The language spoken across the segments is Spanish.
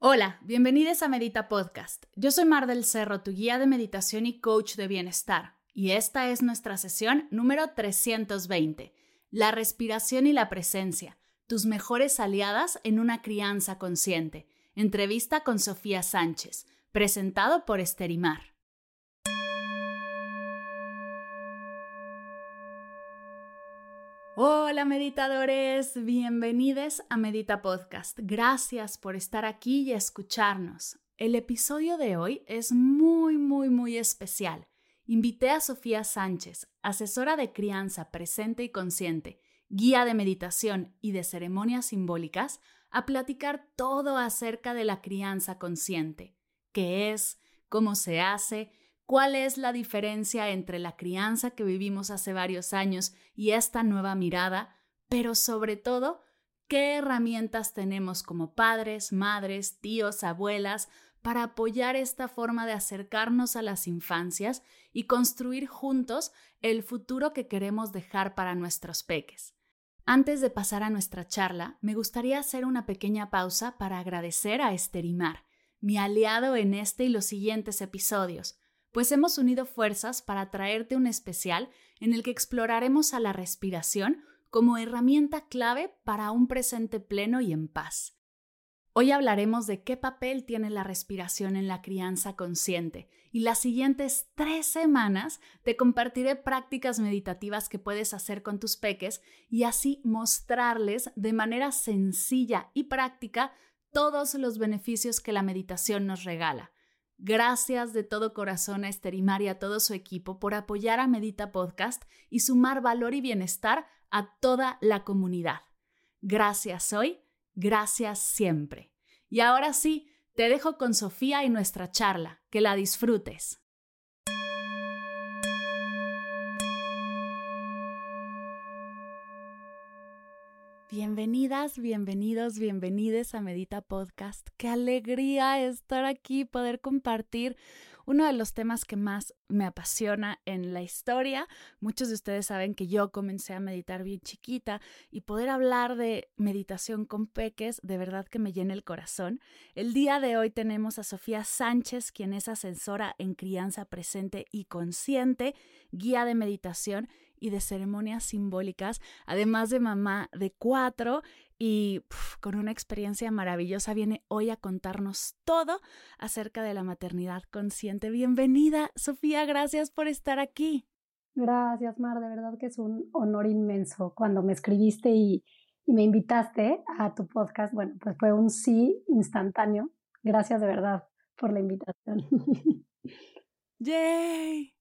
Hola, bienvenidos a Medita Podcast. Yo soy Mar del Cerro, tu guía de meditación y coach de bienestar, y esta es nuestra sesión número 320, la respiración y la presencia, tus mejores aliadas en una crianza consciente. Entrevista con Sofía Sánchez, presentado por Esterimar. Hola meditadores, bienvenidos a Medita Podcast. Gracias por estar aquí y escucharnos. El episodio de hoy es muy, muy, muy especial. Invité a Sofía Sánchez, asesora de crianza presente y consciente, guía de meditación y de ceremonias simbólicas, a platicar todo acerca de la crianza consciente, qué es, cómo se hace, cuál es la diferencia entre la crianza que vivimos hace varios años y esta nueva mirada, pero sobre todo, qué herramientas tenemos como padres, madres, tíos, abuelas para apoyar esta forma de acercarnos a las infancias y construir juntos el futuro que queremos dejar para nuestros peques. Antes de pasar a nuestra charla, me gustaría hacer una pequeña pausa para agradecer a Esterimar, mi aliado en este y los siguientes episodios, pues hemos unido fuerzas para traerte un especial en el que exploraremos a la respiración como herramienta clave para un presente pleno y en paz. Hoy hablaremos de qué papel tiene la respiración en la crianza consciente y las siguientes tres semanas te compartiré prácticas meditativas que puedes hacer con tus peques y así mostrarles de manera sencilla y práctica todos los beneficios que la meditación nos regala. Gracias de todo corazón a Esterimar y a todo su equipo por apoyar a Medita Podcast y sumar valor y bienestar a toda la comunidad. Gracias hoy, gracias siempre. Y ahora sí, te dejo con Sofía y nuestra charla. Que la disfrutes. Bienvenidas, bienvenidos, bienvenides a Medita Podcast. Qué alegría estar aquí, poder compartir uno de los temas que más me apasiona en la historia. Muchos de ustedes saben que yo comencé a meditar bien chiquita y poder hablar de meditación con peques de verdad que me llena el corazón. El día de hoy tenemos a Sofía Sánchez, quien es ascensora en crianza presente y consciente, guía de meditación y de ceremonias simbólicas, además de mamá de cuatro y con una experiencia maravillosa viene hoy a contarnos todo acerca de la maternidad consciente. Bienvenida, Sofía, gracias por estar aquí. Gracias, Mar, de verdad que es un honor inmenso cuando me escribiste y, y me invitaste a tu podcast. Bueno, pues fue un sí instantáneo. Gracias de verdad por la invitación. ¡Yay!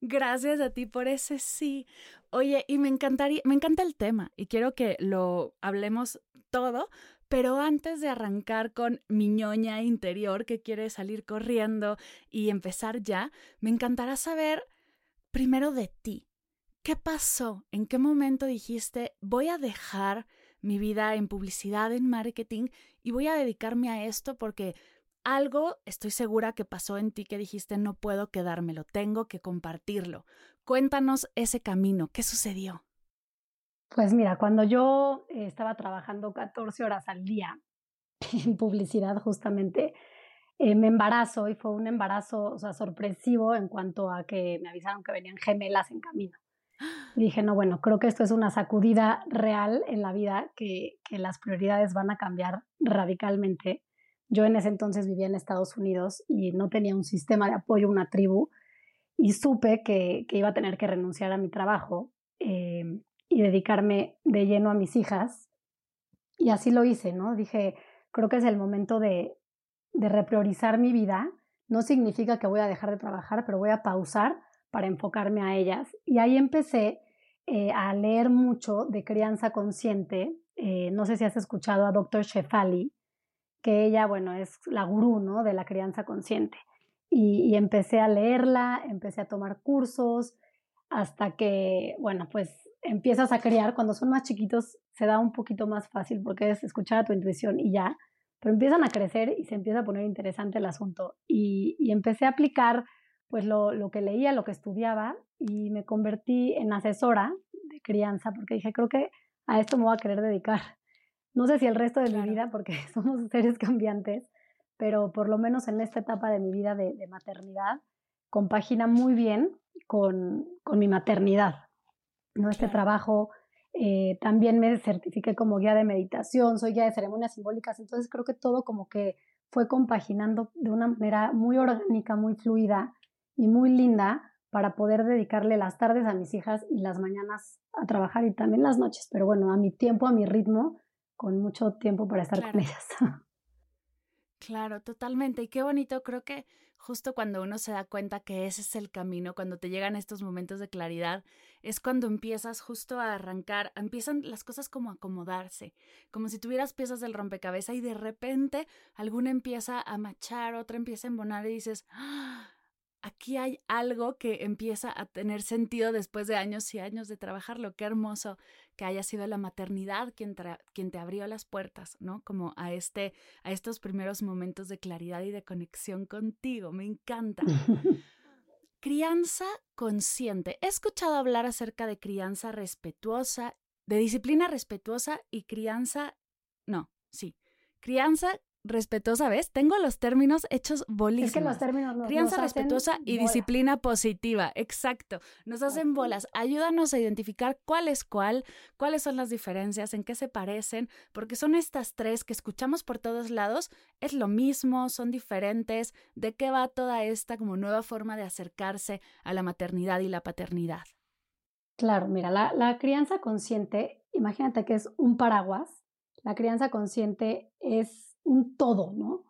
Gracias a ti por ese sí. Oye, y me encantaría, me encanta el tema y quiero que lo hablemos todo, pero antes de arrancar con mi ñoña interior que quiere salir corriendo y empezar ya, me encantará saber primero de ti. ¿Qué pasó? ¿En qué momento dijiste voy a dejar mi vida en publicidad, en marketing y voy a dedicarme a esto porque algo estoy segura que pasó en ti que dijiste no puedo quedármelo, tengo que compartirlo. Cuéntanos ese camino, ¿qué sucedió? Pues mira, cuando yo estaba trabajando 14 horas al día en publicidad justamente, eh, me embarazo y fue un embarazo o sea, sorpresivo en cuanto a que me avisaron que venían gemelas en camino. Y dije, no, bueno, creo que esto es una sacudida real en la vida, que, que las prioridades van a cambiar radicalmente yo en ese entonces vivía en Estados Unidos y no tenía un sistema de apoyo, una tribu, y supe que, iba a tener que renunciar a mi trabajo eh, y dedicarme de lleno a mis hijas. Y así lo hice, ¿no? Dije, creo que es el momento de, de repriorizar mi vida. No significa que voy a dejar de trabajar, pero voy a pausar para enfocarme a ellas. Y ahí empecé eh, a leer mucho de crianza consciente eh, no sé si has escuchado a Dr. Shefali, que ella, bueno, es la gurú, ¿no? De la crianza consciente. Y, empecé a leerla, empecé a tomar cursos, hasta que, bueno, pues empiezas a criar. Cuando son más chiquitos se da un poquito más fácil porque es escuchar a tu intuición y ya. Pero empiezan a crecer y se empieza a poner interesante el asunto. Y, y empecé a aplicar pues lo, lo que leía, lo que estudiaba y me convertí en asesora de crianza porque dije, creo que a esto me voy a querer dedicar. No sé si el resto de mi vida, porque somos seres cambiantes, pero por lo menos en esta etapa de mi vida de, de maternidad, compagina muy bien con, con mi maternidad. ¿no? Este trabajo eh, también me certifiqué como guía de meditación, soy guía de ceremonias simbólicas, entonces creo que todo como que fue compaginando de una manera muy orgánica, muy fluida y muy linda para poder dedicarle las tardes a mis hijas y las mañanas a trabajar y también las noches, pero bueno, a mi tiempo, a mi ritmo, con mucho tiempo para estar con ellas. Claro, totalmente. Y qué bonito, creo que justo cuando uno se da cuenta que ese es el camino, cuando te llegan estos momentos de claridad, es cuando empiezas justo a arrancar, empiezan las cosas como a acomodarse, como si tuvieras piezas del rompecabezas y de repente alguna empieza a machar, otra empieza a embonar y dices, ¡Ah! Aquí hay algo que empieza a tener sentido después de años y años de trabajarlo. Qué hermoso que haya sido la maternidad quien, quien te abrió las puertas, ¿no? Como a, este, a estos primeros momentos de claridad y de conexión contigo. Me encanta. crianza consciente. He escuchado hablar acerca de crianza respetuosa, de disciplina respetuosa y crianza... No, sí. Crianza respetuosa, ¿ves? Tengo los términos hechos bolísimos. Es que los términos nos, Crianza respetuosa y disciplina positiva, exacto. Nos hacen bolas. Ayúdanos a identificar cuál es cuál, cuáles son las diferencias, en qué se parecen, porque son estas tres que escuchamos por todos lados. Es lo mismo, son diferentes. ¿De qué va toda esta como nueva forma de acercarse a la maternidad y la paternidad? Claro, mira, la, la crianza consciente, imagínate que es un paraguas. La crianza consciente es un todo, ¿no?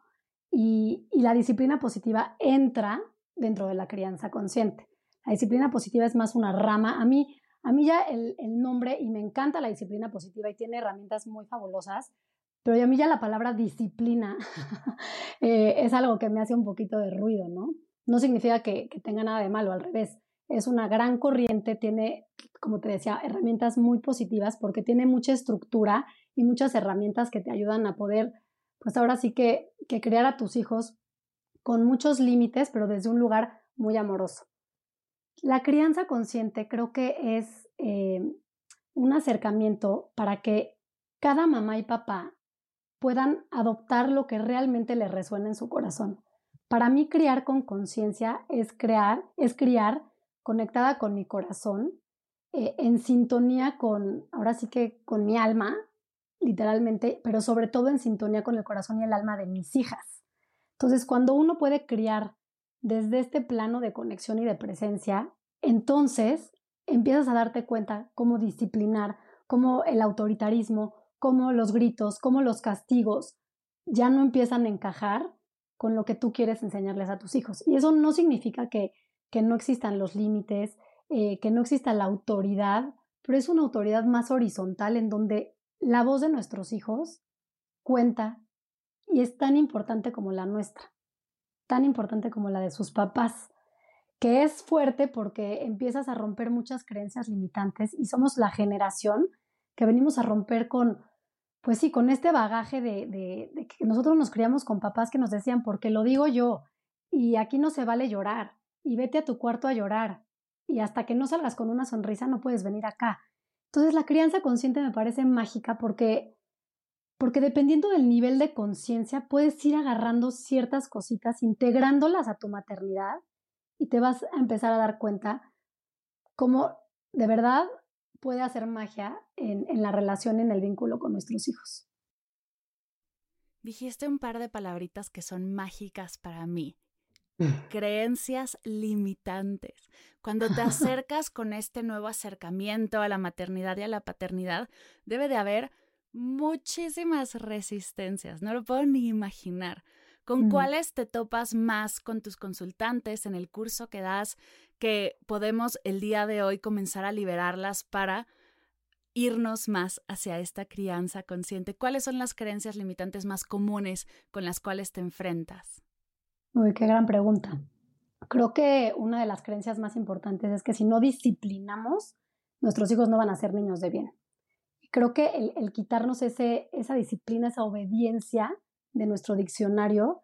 Y, la disciplina positiva entra dentro de la crianza consciente. La disciplina positiva es más una rama. A mí, a mí ya el, nombre, y me encanta la disciplina positiva y tiene herramientas muy fabulosas, pero a mí ya la palabra disciplina eh, es algo que me hace un poquito de ruido, ¿no? No significa que, que tenga nada de malo, al revés. Es una gran corriente, tiene, como te decía, herramientas muy positivas porque tiene mucha estructura y muchas herramientas que te ayudan a poder pues ahora sí que, que criar a tus hijos con muchos límites, pero desde un lugar muy amoroso. La crianza consciente creo que es eh, un acercamiento para que cada mamá y papá puedan adoptar lo que realmente les resuena en su corazón. Para mí criar con conciencia es crear, es criar conectada con mi corazón, eh, en sintonía con, ahora sí que con mi alma, literalmente, pero sobre todo en sintonía con el corazón y el alma de mis hijas. Entonces, cuando uno puede criar desde este plano de conexión y de presencia, entonces empiezas a darte cuenta cómo disciplinar, cómo el autoritarismo, cómo los gritos, cómo los castigos ya no empiezan a encajar con lo que tú quieres enseñarles a tus hijos. Y eso no significa que, que no existan los límites, eh, que no exista la autoridad, pero es una autoridad más horizontal en donde la voz de nuestros hijos cuenta y es tan importante como la nuestra, tan importante como la de sus papás, que es fuerte porque empiezas a romper muchas creencias limitantes y somos la generación que venimos a romper con, pues sí, con este bagaje de, de, que nosotros nos criamos con papás que nos decían, porque lo digo yo, y aquí no se vale llorar, y vete a tu cuarto a llorar, y hasta que no salgas con una sonrisa no puedes venir acá. Entonces la crianza consciente me parece mágica porque, porque dependiendo del nivel de conciencia puedes ir agarrando ciertas cositas, integrándolas a tu maternidad y te vas a empezar a dar cuenta cómo de verdad puede hacer magia en, en la relación, en el vínculo con nuestros hijos. Dijiste un par de palabritas que son mágicas para mí creencias limitantes. Cuando te acercas con este nuevo acercamiento a la maternidad y a la paternidad, debe de haber muchísimas resistencias, no lo puedo ni imaginar. ¿Con cuáles te topas más con tus consultantes en el curso que das que podemos el día de hoy comenzar a liberarlas para irnos más hacia esta crianza consciente, ¿cuáles son las creencias limitantes más comunes con las cuales te enfrentas? Uy, qué gran pregunta. Creo que una de las creencias más importantes es que si no disciplinamos, nuestros hijos no van a ser niños de bien. Creo que el, quitarnos ese, esa disciplina, esa obediencia de nuestro diccionario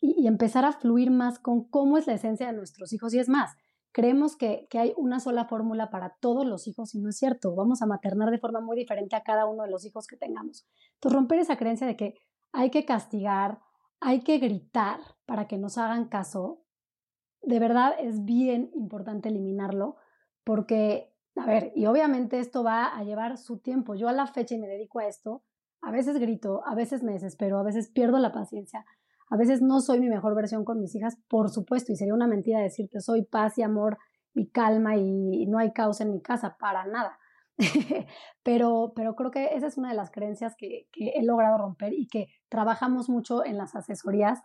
y, empezar a fluir más con cómo es la esencia de nuestros hijos. Y es más, creemos que, que hay una sola fórmula para todos los hijos y no es cierto. Vamos a maternar de forma muy diferente a cada uno de los hijos que tengamos. Entonces, romper esa creencia de que hay que castigar, hay que gritar para que nos hagan caso, de verdad es bien importante eliminarlo porque, a ver, y obviamente esto va a llevar su tiempo. Yo a la fecha y me dedico a esto, a veces grito, a veces me desespero, a veces pierdo la paciencia, a veces no soy mi mejor versión con mis hijas, por supuesto, y sería una mentira decirte soy paz y amor y calma y no hay causa en mi casa, para nada. pero, pero creo que esa es una de las creencias que, que, he logrado romper y que trabajamos mucho en las asesorías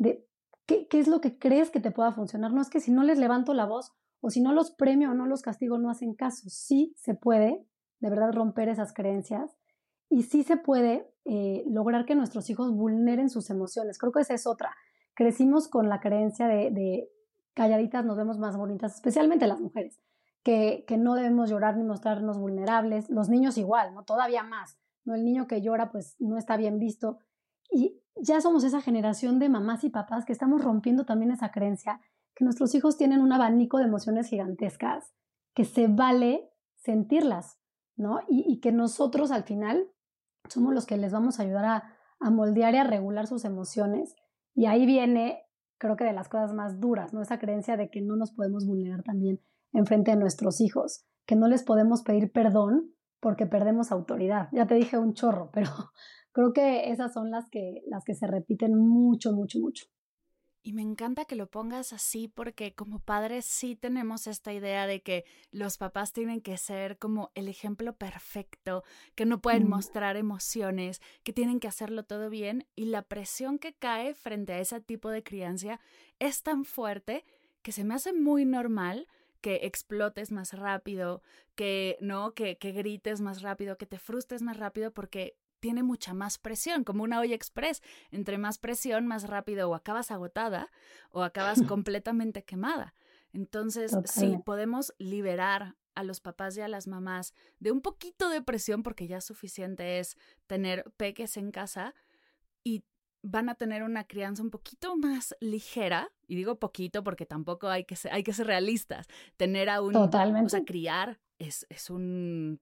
de ¿qué, qué es lo que crees que te pueda funcionar. No es que si no les levanto la voz o si no los premio o no los castigo no hacen caso. Sí se puede, de verdad, romper esas creencias y sí se puede eh, lograr que nuestros hijos vulneren sus emociones. Creo que esa es otra. Crecimos con la creencia de, calladitas nos vemos más bonitas, especialmente las mujeres, que, que, no debemos llorar ni mostrarnos vulnerables. Los niños igual, ¿no? Todavía más. ¿no? El niño que llora pues no está bien visto. Y ya somos esa generación de mamás y papás que estamos rompiendo también esa creencia, que nuestros hijos tienen un abanico de emociones gigantescas, que se vale sentirlas, ¿no? Y, que nosotros al final somos los que les vamos a ayudar a, a moldear y a regular sus emociones. Y ahí viene, creo que de las cosas más duras, ¿no? Esa creencia de que no nos podemos vulnerar también en frente de nuestros hijos, que no les podemos pedir perdón porque perdemos autoridad. Ya te dije un chorro, pero creo que esas son las que, las que se repiten mucho, mucho, mucho. Y me encanta que lo pongas así porque como padres sí tenemos esta idea de que los papás tienen que ser como el ejemplo perfecto, que no pueden mostrar emociones, que tienen que hacerlo todo bien y la presión que cae frente a ese tipo de crianza es tan fuerte que se me hace muy normal que explotes más rápido, que no, que, que grites más rápido, que te frustres más rápido porque tiene mucha más presión, como una olla express. Entre más presión, más rápido o acabas agotada o acabas completamente quemada. Entonces, sí, podemos liberar a los papás y a las mamás de un poquito de presión, porque ya suficiente es tener peques en casa y van a tener una crianza un poquito más ligera, y digo poquito porque tampoco hay que ser, hay que ser realistas. Tener a un, Totalmente. o sea, criar es, es un,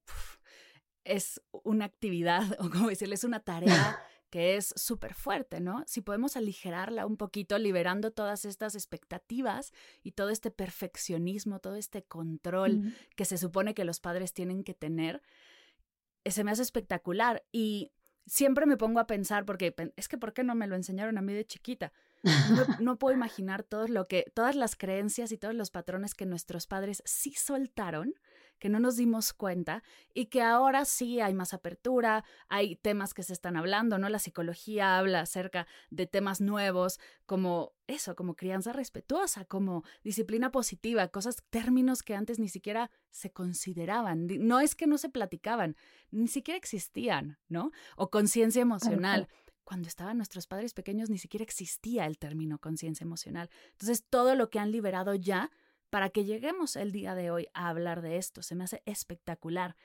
es una actividad, o como decirle, es una tarea que es súper fuerte, ¿no? Si podemos aligerarla un poquito, liberando todas estas expectativas y todo este perfeccionismo, todo este control que se supone que los padres tienen que tener, eh, se me hace espectacular. Y siempre me pongo a pensar, porque es que ¿por qué no me lo enseñaron a mí de chiquita? No, no, puedo imaginar todo lo que, todas las creencias y todos los patrones que nuestros padres sí soltaron que no nos dimos cuenta y que ahora sí hay más apertura, hay temas que se están hablando, ¿no? La psicología habla acerca de temas nuevos como eso, como crianza respetuosa, como disciplina positiva, cosas, términos que antes ni siquiera se consideraban, no es que no se platicaban, ni siquiera existían, ¿no? O conciencia emocional. Cuando estaban nuestros padres pequeños ni siquiera existía el término conciencia emocional. Entonces, todo lo que han liberado ya para que lleguemos el día de hoy a hablar de esto. Se me hace espectacular.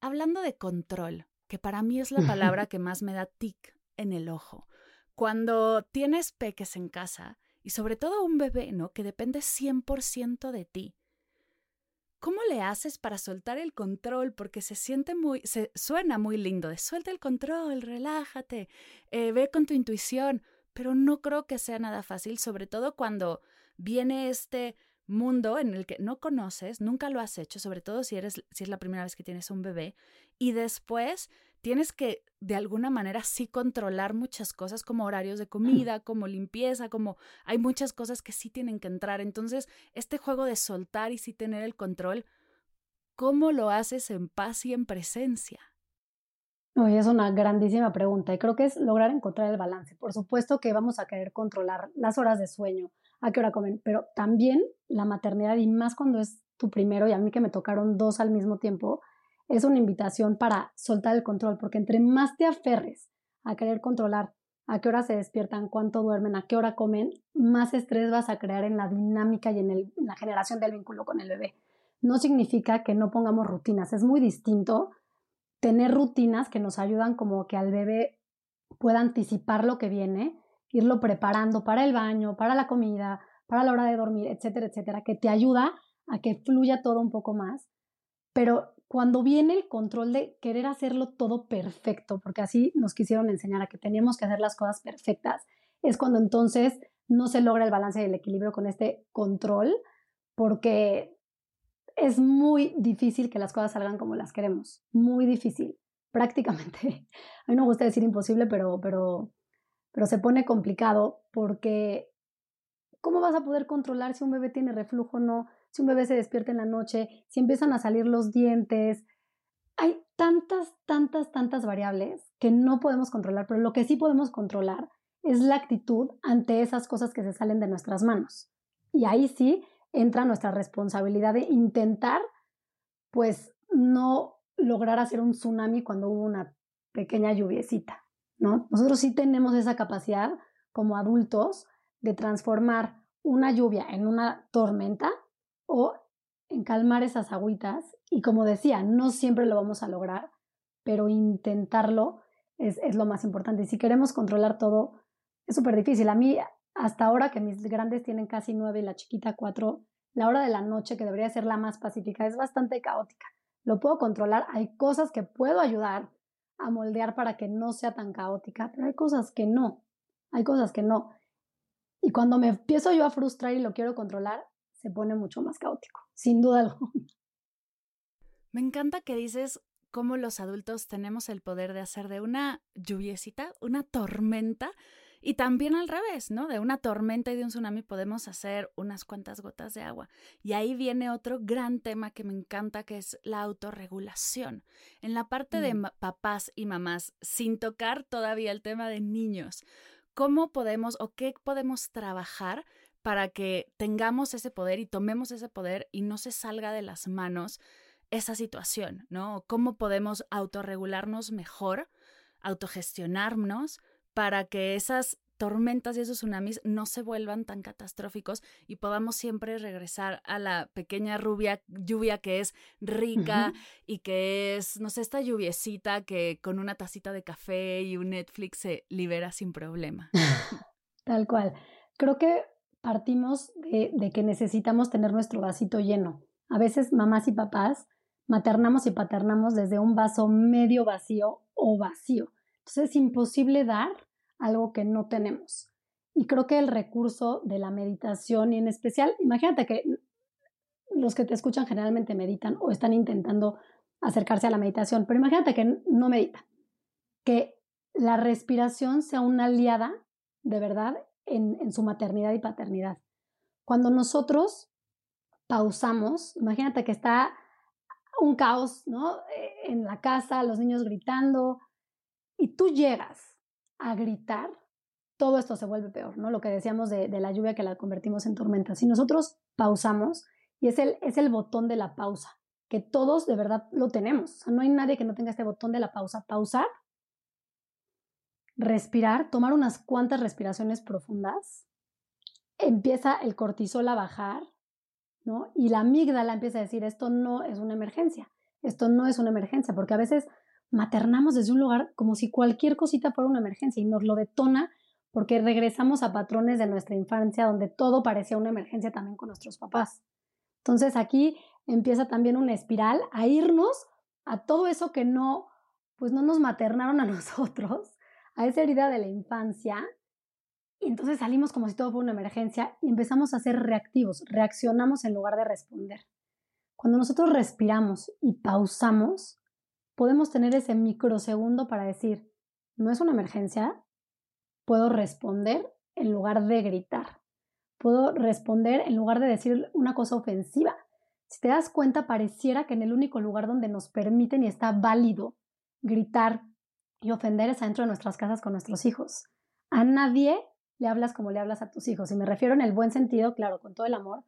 Hablando de control, que para mí es la palabra que más me da tic en el ojo. Cuando tienes peques en casa, y sobre todo un bebé, ¿no? Que depende 100% de ti. ¿Cómo le haces para soltar el control? Porque se siente muy, se suena muy lindo de suelta el control, relájate, eh, ve con tu intuición, pero no creo que sea nada fácil, sobre todo cuando viene este mundo en el que no conoces, nunca lo has hecho, sobre todo si eres si es la primera vez que tienes un bebé y después tienes que de alguna manera sí controlar muchas cosas como horarios de comida, como limpieza, como hay muchas cosas que sí tienen que entrar. Entonces, este juego de soltar y sí tener el control, ¿cómo lo haces en paz y en presencia? Hoy es una grandísima pregunta y creo que es lograr encontrar el balance. Por supuesto que vamos a querer controlar las horas de sueño, a qué hora comen, pero también la maternidad y más cuando es tu primero y a mí que me tocaron dos al mismo tiempo, es una invitación para soltar el control, porque entre más te aferres a querer controlar a qué hora se despiertan, cuánto duermen, a qué hora comen, más estrés vas a crear en la dinámica y en, la generación del vínculo con el bebé. No significa que no pongamos rutinas, es muy distinto tener rutinas que nos ayudan como que al bebé pueda anticipar lo que viene, irlo preparando para el baño, para la comida, para la hora de dormir, etcétera, etcétera, que te ayuda a que fluya todo un poco más. Pero cuando viene el control de querer hacerlo todo perfecto, porque así nos quisieron enseñar a que teníamos que hacer las cosas perfectas, es cuando entonces no se logra el balance y el equilibrio con este control, porque es muy difícil que las cosas salgan como las queremos, muy difícil, prácticamente. A mí no me gusta decir imposible, pero, pero, pero se pone complicado porque ¿cómo vas a poder controlar si un bebé tiene reflujo o no? Si un bebé se despierta en la noche, si empiezan a salir los dientes. Hay tantas, tantas, tantas variables que no podemos controlar, pero lo que sí podemos controlar es la actitud ante esas cosas que se salen de nuestras manos. Y ahí sí entra nuestra responsabilidad de intentar, pues, no lograr hacer un tsunami cuando hubo una pequeña lluviecita, ¿no? Nosotros sí tenemos esa capacidad como adultos de transformar una lluvia en una tormenta o en calmar esas agüitas. Y como decía, no siempre lo vamos a lograr, pero intentarlo es, es lo más importante. Y si queremos controlar todo, es súper difícil. A mí, hasta ahora que mis grandes tienen casi nueve y la chiquita cuatro, la hora de la noche, que debería ser la más pacífica, es bastante caótica. Lo puedo controlar, hay cosas que puedo ayudar a moldear para que no sea tan caótica, pero hay cosas que no, hay cosas que no. Y cuando me empiezo yo a frustrar y lo quiero controlar, se pone mucho más caótico, sin duda alguna. Me encanta que dices cómo los adultos tenemos el poder de hacer de una lluviecita una tormenta y también al revés, ¿no? De una tormenta y de un tsunami podemos hacer unas cuantas gotas de agua. Y ahí viene otro gran tema que me encanta, que es la autorregulación. En la parte de mm. papás y mamás, sin tocar todavía el tema de niños, ¿cómo podemos o qué podemos trabajar para que tengamos ese poder y tomemos ese poder y no se salga de las manos esa situación, ¿no? ¿Cómo podemos autorregularnos mejor, autogestionarnos para que esas tormentas y esos tsunamis no se vuelvan tan catastróficos y podamos siempre regresar a la pequeña rubia lluvia que es rica y que es, no sé, esta lluviecita que con una tacita de café y un Netflix se libera sin problema. Tal cual. Creo que partimos de, de que necesitamos tener nuestro vasito lleno. A veces mamás y papás maternamos y paternamos desde un vaso medio vacío o vacío. Entonces es imposible dar algo que no tenemos. Y creo que el recurso de la meditación y en especial, imagínate que los que te escuchan generalmente meditan o están intentando acercarse a la meditación, pero imagínate que no meditan, que la respiración sea una aliada de verdad en, su maternidad y paternidad. Cuando nosotros pausamos, imagínate que está un caos, ¿no? E, en la casa, los niños gritando, y tú llegas a gritar, todo esto se vuelve peor, ¿no? Lo que decíamos de, la lluvia que la convertimos en tormenta. Si nosotros pausamos, y es el, botón de la pausa, que todos de verdad lo tenemos. no hay nadie que no tenga este botón de la pausa. Pausar respirar, tomar unas cuantas respiraciones profundas, empieza el cortisol a bajar, ¿no? Y la amígdala empieza a decir, esto no es una emergencia, esto no es una emergencia, porque a veces maternamos desde un lugar como si cualquier cosita fuera una emergencia y nos lo detona porque regresamos a patrones de nuestra infancia donde todo parecía una emergencia también con nuestros papás. Entonces aquí empieza también una espiral a irnos a todo eso que no, pues no nos maternaron a nosotros a esa herida de la infancia y entonces salimos como si todo fuera una emergencia y empezamos a ser reactivos, reaccionamos en lugar de responder. Cuando nosotros respiramos y pausamos, podemos tener ese microsegundo para decir, no es una emergencia, puedo responder en lugar de gritar, puedo responder en lugar de decir una cosa ofensiva. Si te das cuenta, pareciera que en el único lugar donde nos permiten y está válido gritar, y ofender es dentro de nuestras casas con nuestros hijos. A nadie le hablas como le hablas a tus hijos. Y me refiero en el buen sentido, claro, con todo el amor,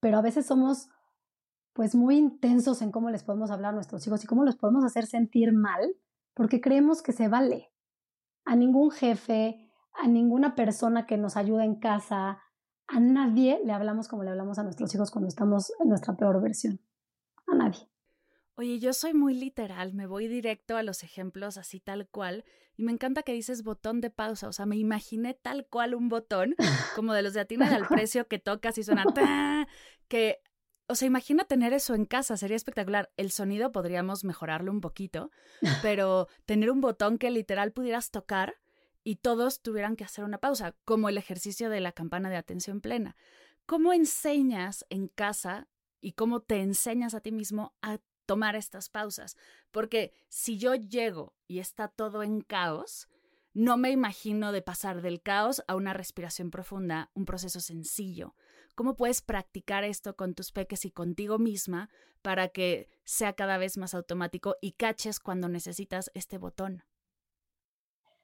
pero a veces somos pues muy intensos en cómo les podemos hablar a nuestros hijos y cómo los podemos hacer sentir mal, porque creemos que se vale. A ningún jefe, a ninguna persona que nos ayude en casa, a nadie le hablamos como le hablamos a nuestros hijos cuando estamos en nuestra peor versión. A nadie. Oye, yo soy muy literal, me voy directo a los ejemplos así tal cual, y me encanta que dices botón de pausa, o sea, me imaginé tal cual un botón, como de los de Atina al precio que tocas y suena, que o sea, imagina tener eso en casa, sería espectacular. El sonido podríamos mejorarlo un poquito, pero tener un botón que literal pudieras tocar y todos tuvieran que hacer una pausa, como el ejercicio de la campana de atención plena. ¿Cómo enseñas en casa y cómo te enseñas a ti mismo a tomar estas pausas? Porque si yo llego y está todo en caos, no me imagino de pasar del caos a una respiración profunda, un proceso sencillo. ¿Cómo puedes practicar esto con tus peques y contigo misma para que sea cada vez más automático y caches cuando necesitas este botón?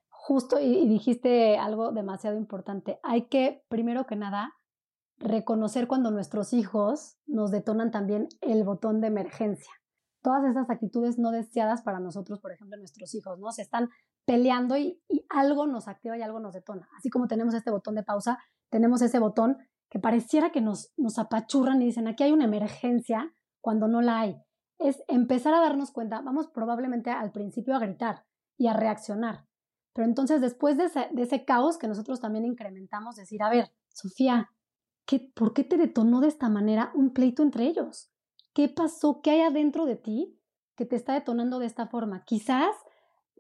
Justo, y, dijiste algo demasiado importante. Hay que, primero que nada, reconocer cuando nuestros hijos nos detonan también el botón de emergencia. Todas esas actitudes no deseadas para nosotros, por ejemplo, nuestros hijos, ¿no? Se están peleando y, y, algo nos activa y algo nos detona. Así como tenemos este botón de pausa, tenemos ese botón que pareciera que nos, nos apachurran y dicen, aquí hay una emergencia cuando no la hay. Es empezar a darnos cuenta, vamos probablemente al principio a gritar y a reaccionar, pero entonces después de ese, de ese caos que nosotros también incrementamos, decir, a ver, Sofía, ¿qué, ¿por qué te detonó de esta manera un pleito entre ellos? ¿Qué pasó? ¿Qué hay adentro de ti que te está detonando de esta forma? Quizás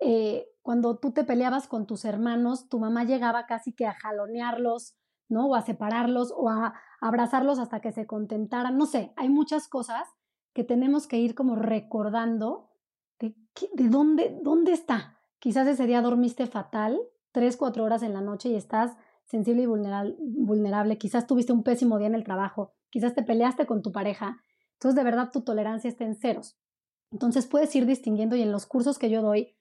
eh, cuando tú te peleabas con tus hermanos, tu mamá llegaba casi que a jalonearlos, ¿no? O a separarlos o a abrazarlos hasta que se contentaran. No sé, hay muchas cosas que tenemos que ir como recordando de, de dónde, dónde está. Quizás ese día dormiste fatal, tres, cuatro horas en la noche y estás sensible y vulnerable. Quizás tuviste un pésimo día en el trabajo, quizás te peleaste con tu pareja. Entonces, de verdad, tu tolerancia está en ceros. Entonces, puedes ir distinguiendo y en los cursos que yo doy,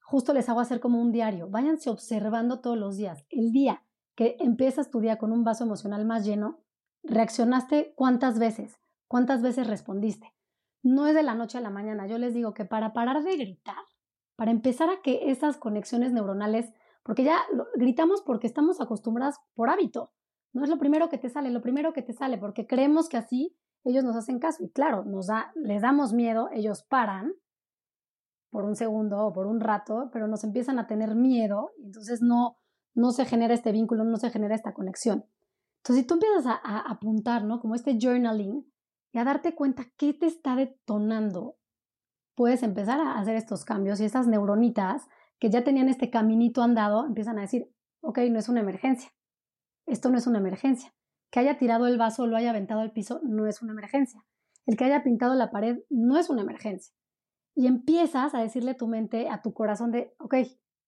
justo les hago hacer como un diario. Váyanse observando todos los días. El día que empiezas tu día con un vaso emocional más lleno, reaccionaste cuántas veces, cuántas veces respondiste. No es de la noche a la mañana. Yo les digo que para parar de gritar, para empezar a que esas conexiones neuronales, porque ya gritamos porque estamos acostumbrados por hábito, no es lo primero que te sale, lo primero que te sale, porque creemos que así ellos nos hacen caso. Y claro, nos da, les damos miedo, ellos paran por un segundo o por un rato, pero nos empiezan a tener miedo y entonces no, no se genera este vínculo, no se genera esta conexión. Entonces, si tú empiezas a, apuntar, ¿no? Como este journaling y a darte cuenta qué te está detonando, puedes empezar a hacer estos cambios y estas neuronitas que ya tenían este caminito andado empiezan a decir, ok, no es una emergencia. Esto no es una emergencia. Que haya tirado el vaso lo haya aventado al piso no es una emergencia. El que haya pintado la pared no es una emergencia. Y empiezas a decirle a tu mente, a tu corazón de, ok,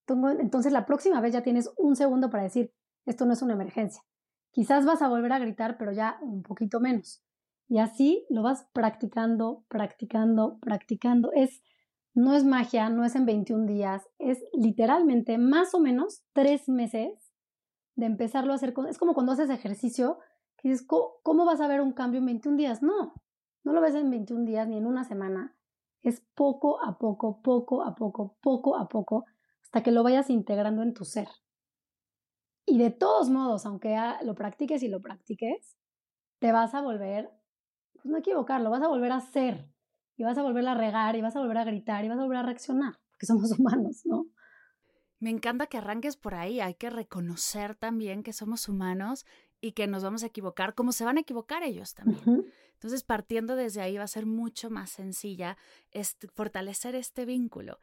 entonces la próxima vez ya tienes un segundo para decir, esto no es una emergencia. Quizás vas a volver a gritar, pero ya un poquito menos. Y así lo vas practicando, practicando, practicando. Es, no es magia, no es en 21 días, es literalmente más o menos tres meses de empezarlo a hacer. Es como cuando haces ejercicio, dices, ¿cómo, vas a ver un cambio en 21 días? No, no lo ves en 21 días ni en una semana. Es poco a poco, poco a poco, poco a poco hasta que lo vayas integrando en tu ser. Y de todos modos, aunque lo practiques y lo practiques, te vas a volver, pues no equivocar, lo vas a volver a hacer. Y vas a volver a regar, y vas a volver a gritar, y vas a volver a reaccionar, porque somos humanos, ¿no? Me encanta que arranques por ahí. Hay que reconocer también que somos humanos y que nos vamos a equivocar, como se van a equivocar ellos también. Entonces, partiendo desde ahí va a ser mucho más sencilla fortalecer este vínculo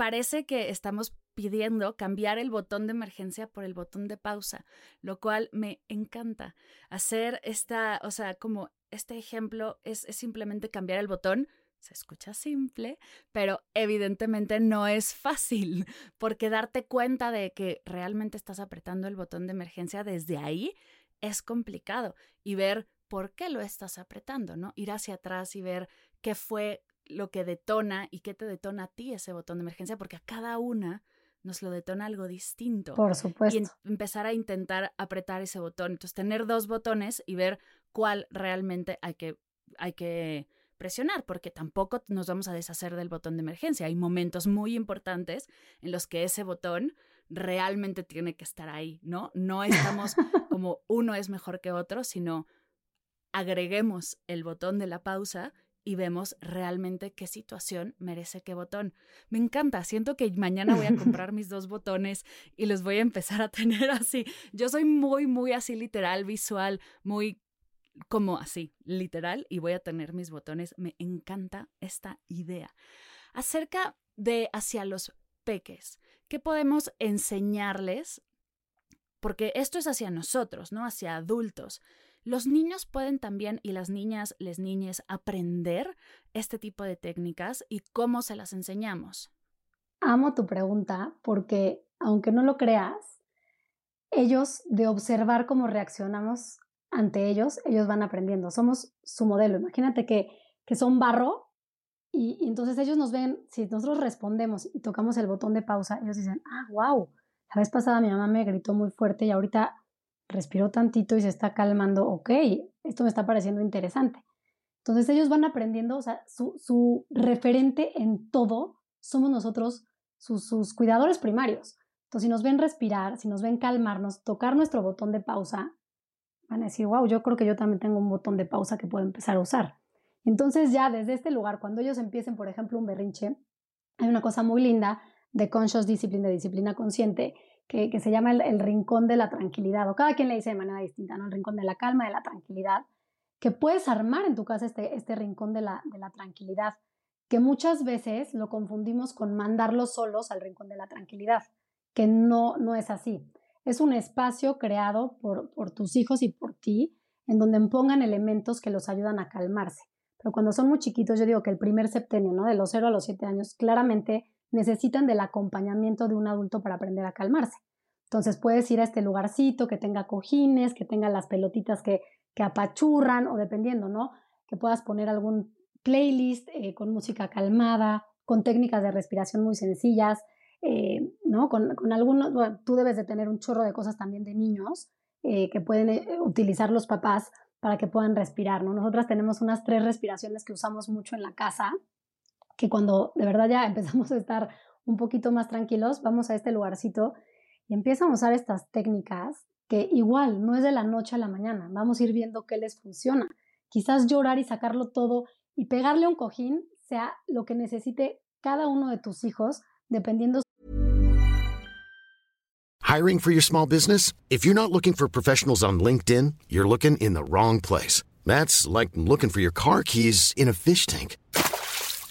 parece que estamos pidiendo cambiar el botón de emergencia por el botón de pausa, lo cual me encanta. Hacer esta, o sea, como este ejemplo es, simplemente cambiar el botón. Se escucha simple, pero evidentemente no es fácil, porque darte cuenta de que realmente estás apretando el botón de emergencia desde ahí es complicado y ver por qué lo estás apretando, ¿no? Ir hacia atrás y ver qué fue lo que detona y qué te detona a ti ese botón de emergencia, porque a cada una nos lo detona algo distinto. Por supuesto. Y empezar a intentar apretar ese botón. Entonces, tener dos botones y ver cuál realmente hay que hay que presionar porque tampoco nos vamos a deshacer del botón de emergencia. Hay momentos muy importantes en los que ese botón realmente tiene que estar ahí, ¿no? No estamos como uno es mejor que otro, sino agreguemos el botón de la pausa y vemos realmente qué situación merece qué botón. Me encanta, siento que mañana voy a comprar mis dos botones y los voy a empezar a tener así. Yo soy muy, muy así literal, visual, muy como así, literal, y voy a tener mis botones. Me encanta esta idea. Acerca de hacia los peques, ¿qué podemos enseñarles? Porque esto es hacia nosotros, ¿no? Hacia adultos. Los niños pueden también, y las niñas, les niñas, aprender este tipo de técnicas y cómo se las enseñamos. Amo tu pregunta porque, aunque no lo creas, ellos de observar cómo reaccionamos ante ellos, ellos van aprendiendo. Somos su modelo. Imagínate que, que son barro y, y, entonces ellos nos ven, si nosotros respondemos y tocamos el botón de pausa, ellos dicen, ah, wow, la vez pasada mi mamá me gritó muy fuerte y ahorita respiró tantito y se está calmando, ok, esto me está pareciendo interesante. Entonces ellos van aprendiendo, o sea, su, su referente en todo somos nosotros, sus, cuidadores primarios. Entonces, si nos ven respirar, si nos ven calmarnos, tocar nuestro botón de pausa, van a decir, wow, yo creo que yo también tengo un botón de pausa que puedo empezar a usar. Entonces ya desde este lugar, cuando ellos empiecen, por ejemplo, un berrinche, hay una cosa muy linda de conscious discipline, de disciplina consciente, que, se llama el, rincón de la tranquilidad, o cada quien le dice de manera distinta, ¿no? El rincón de la calma, de la tranquilidad, que puedes armar en tu casa este, este rincón de la, de la tranquilidad, que muchas veces lo confundimos con mandarlos solos al rincón de la tranquilidad, que no, no es así. Es un espacio creado por, por tus hijos y por ti, en donde pongan elementos que los ayudan a calmarse. Pero cuando son muy chiquitos, yo digo que el primer septenio, ¿no? De los 0 a los 7 años, claramente necesitan del acompañamiento de un adulto para aprender a calmarse. Entonces puedes ir a este lugarcito que tenga cojines, que tenga las pelotitas que, que apachurran o dependiendo, ¿no? Que puedas poner algún playlist eh, con música calmada, con técnicas de respiración muy sencillas, eh, ¿no? Con, con algunos, bueno, tú debes de tener un chorro de cosas también de niños eh, que pueden utilizar los papás para que puedan respirar, ¿no? Nosotras tenemos unas tres respiraciones que usamos mucho en la casa, que cuando de verdad ya empezamos a estar un poquito más tranquilos, vamos a este lugarcito y empiezan a usar estas técnicas que igual no es de la noche a la mañana, vamos a ir viendo qué les funciona. Quizás llorar y sacarlo todo y pegarle un cojín sea lo que necesite cada uno de tus hijos, dependiendo. Hiring for your small business? If you're not looking for professionals on LinkedIn, you're looking in the wrong place. That's like looking for your car keys in a fish tank.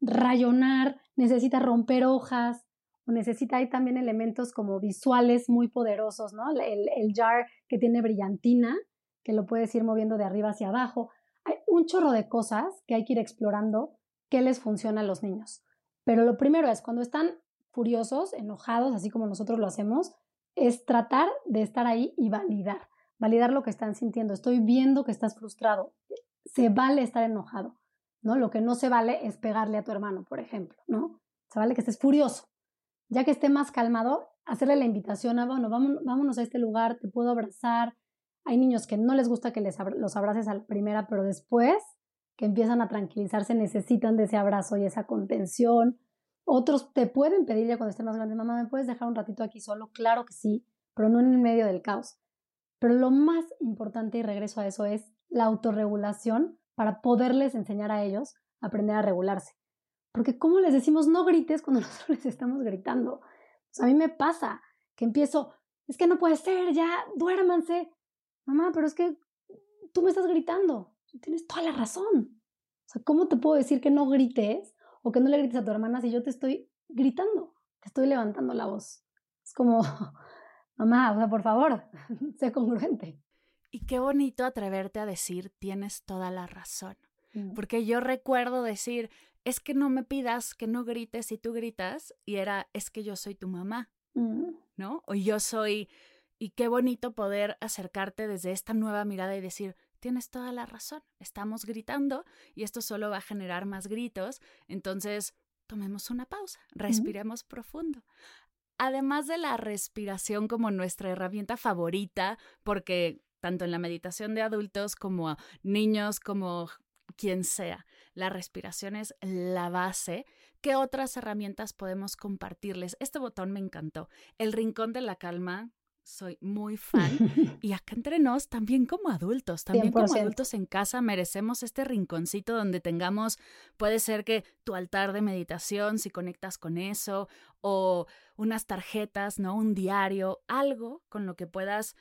rayonar, necesita romper hojas, necesita ahí también elementos como visuales muy poderosos, ¿no? El, el jar que tiene brillantina, que lo puedes ir moviendo de arriba hacia abajo. Hay un chorro de cosas que hay que ir explorando qué les funciona a los niños. Pero lo primero es, cuando están furiosos, enojados, así como nosotros lo hacemos, es tratar de estar ahí y validar, validar lo que están sintiendo. Estoy viendo que estás frustrado. Se vale estar enojado. ¿No? Lo que no se vale es pegarle a tu hermano, por ejemplo, ¿no? Se vale que estés furioso. Ya que esté más calmado, hacerle la invitación a, bueno, vámonos, a este lugar, te puedo abrazar. Hay niños que no les gusta que les los abraces a la primera, pero después que empiezan a tranquilizarse necesitan de ese abrazo y esa contención. Otros te pueden pedir ya cuando estén más grandes, mamá, ¿me puedes dejar un ratito aquí solo? Claro que sí, pero no en el medio del caos. Pero lo más importante, y regreso a eso, es la autorregulación para poderles enseñar a ellos a aprender a regularse. Porque ¿cómo les decimos no grites cuando nosotros les estamos gritando? a mí me pasa que empiezo, es que no puede ser, ya, duérmanse. Mamá, pero es que tú me estás gritando. Tienes toda la razón. O sea, ¿cómo te puedo decir que no grites o que no le grites a tu hermana si yo te estoy gritando? Te estoy levantando la voz. Es como, mamá, o sea, por favor, sé congruente. Y qué bonito atreverte a decir, tienes toda la razón. Mm. Porque yo recuerdo decir, es que no me pidas que no grites si tú gritas, y era, es que yo soy tu mamá, mm. ¿no? O yo soy, y qué bonito poder acercarte desde esta nueva mirada y decir, tienes toda la razón, estamos gritando y esto solo va a generar más gritos, entonces tomemos una pausa, respiremos profundo. Además de la respiración como nuestra herramienta favorita, porque tanto en la meditación de adultos como niños, como quien sea, la respiración es la base. ¿Qué otras herramientas podemos compartirles? Este botón me encantó. El rincón de la calma, soy muy fan. Y acá entre nos, también como adultos, también como adultos en casa, merecemos este rinconcito donde tengamos, puede ser que tu altar de meditación, si conectas con eso, o unas tarjetas, ¿no? Un diario, algo con lo que puedas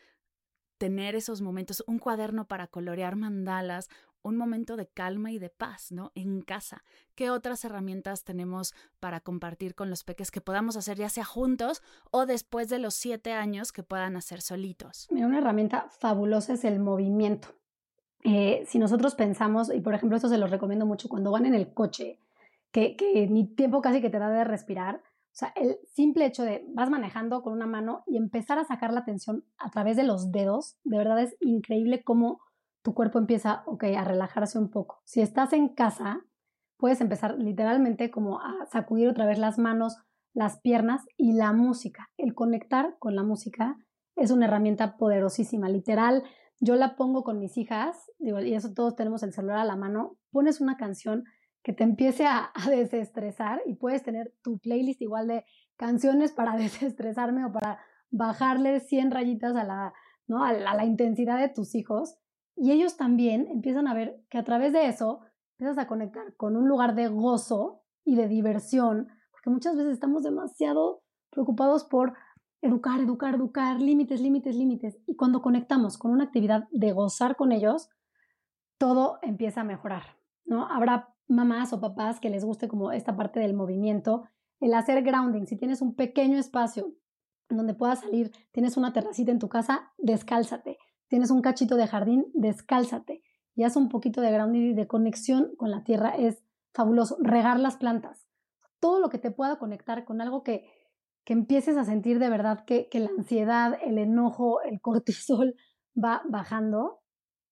tener esos momentos, un cuaderno para colorear mandalas, un momento de calma y de paz, ¿no? En casa. ¿Qué otras herramientas tenemos para compartir con los peques que podamos hacer ya sea juntos o después de los siete años que puedan hacer solitos? Mira, una herramienta fabulosa es el movimiento. Eh, si nosotros pensamos, y por ejemplo esto se los recomiendo mucho cuando van en el coche, que, que ni tiempo casi que te da de respirar, o sea, el simple hecho de vas manejando con una mano y empezar a sacar la atención a través de los dedos, de verdad es increíble cómo tu cuerpo empieza, a relajarse un poco. Si estás en casa, puedes empezar literalmente como a sacudir otra vez las manos, las piernas y la música. El conectar con la música es una herramienta poderosísima. Literal, yo la pongo con mis hijas, digo, y eso todos tenemos el celular a la mano, pones una canción que te empiece a, desestresar y puedes tener tu playlist igual de canciones para desestresarme o para bajarle 100 rayitas a la, ¿no? a la intensidad de tus hijos y ellos también empiezan a ver que a través de eso empiezas a conectar con un lugar de gozo y de diversión, porque muchas veces estamos demasiado preocupados por educar, educar, educar, límites, límites, límites. Y cuando conectamos con una actividad de gozar con ellos, todo empieza a mejorar, ¿no? Habrá mamás o papás que les guste como esta parte del movimiento, el hacer grounding, si tienes un pequeño espacio donde puedas salir, tienes una terracita en tu casa, descálzate tienes un cachito de jardín, descálzate y haz un poquito de grounding y de conexión con la tierra. Es fabuloso. Regar las plantas. Todo lo que te pueda conectar con algo que, que empieces a sentir de verdad que, que la ansiedad, el enojo, el cortisol va bajando,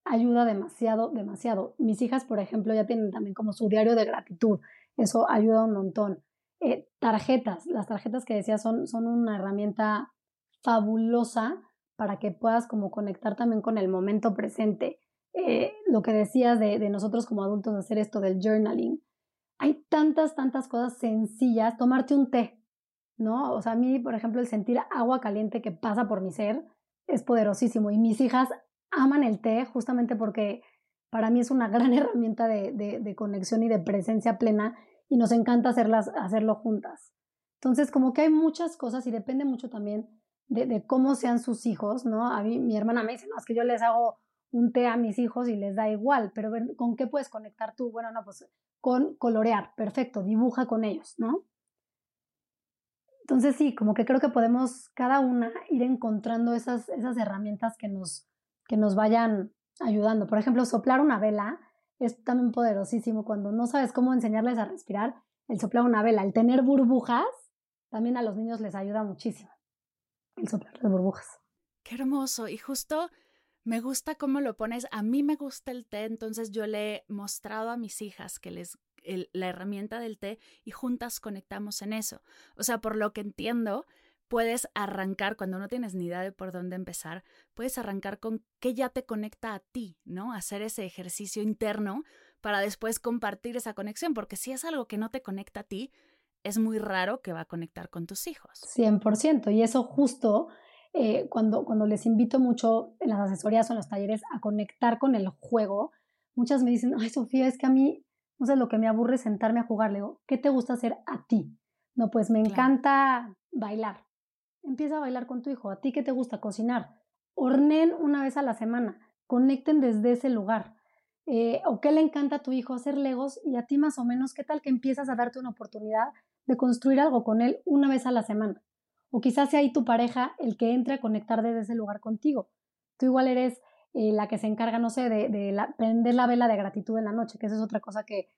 ayuda demasiado, demasiado. Mis hijas, por ejemplo, ya tienen también como su diario de gratitud. Eso ayuda un montón. Eh, tarjetas, las tarjetas que decía son, son una herramienta fabulosa para que puedas como conectar también con el momento presente. Eh, lo que decías de, de, nosotros como adultos hacer esto del journaling. Hay tantas, tantas cosas sencillas. Tomarte un té, ¿no? O sea, a mí, por ejemplo, el sentir agua caliente que pasa por mi ser es poderosísimo. Y mis hijas aman el té justamente porque para mí es una gran herramienta de, de, conexión y de presencia plena y nos encanta hacerlas, hacerlo juntas. Entonces, como que hay muchas cosas y depende mucho también de, cómo sean sus hijos, ¿no? A mi hermana me dice, no, es que yo les hago un té a mis hijos y les da igual, pero ¿con qué puedes conectar tú? Bueno, no, pues con colorear, perfecto, dibuja con ellos, ¿no? Entonces sí, como que creo que podemos cada una ir encontrando esas, esas herramientas que nos, que nos vayan ayudando. Por ejemplo, soplar una vela es también poderosísimo cuando no sabes cómo enseñarles a respirar, el soplar una vela, el tener burbujas, también a los niños les ayuda muchísimo el soplar las burbujas. Qué hermoso. Y justo me gusta cómo lo pones. A mí me gusta el té, entonces yo le he mostrado a mis hijas que les la herramienta del té y juntas conectamos en eso. O sea, por lo que entiendo, puedes arrancar cuando no tienes ni idea de por dónde empezar, puedes arrancar con qué ya te conecta a ti, ¿no? Hacer ese ejercicio interno para después compartir esa conexión, porque si es algo que no te conecta a ti, es muy raro que va a conectar con tus hijos. 100%. Y eso justo eh, cuando, cuando les invito mucho en las asesorías o en los talleres a conectar con el juego, muchas me dicen, ay Sofía, es que a mí, no sé, lo que me aburre es sentarme a jugar. Le digo, ¿qué te gusta hacer a ti? No, pues me encanta bailar. Empieza a bailar con tu hijo. ¿A ti qué te gusta cocinar? Hornen una vez a la semana. Conecten desde ese lugar. Eh, o qué le encanta a tu hijo hacer legos y a ti más o menos, ¿qué tal que empiezas a darte una oportunidad de construir algo con él una vez a la semana. O quizás sea ahí tu pareja el que entre a conectar desde ese lugar contigo. Tú igual eres eh, la que se encarga, no sé, de, prender la vela de gratitud en la noche, que esa es otra cosa que,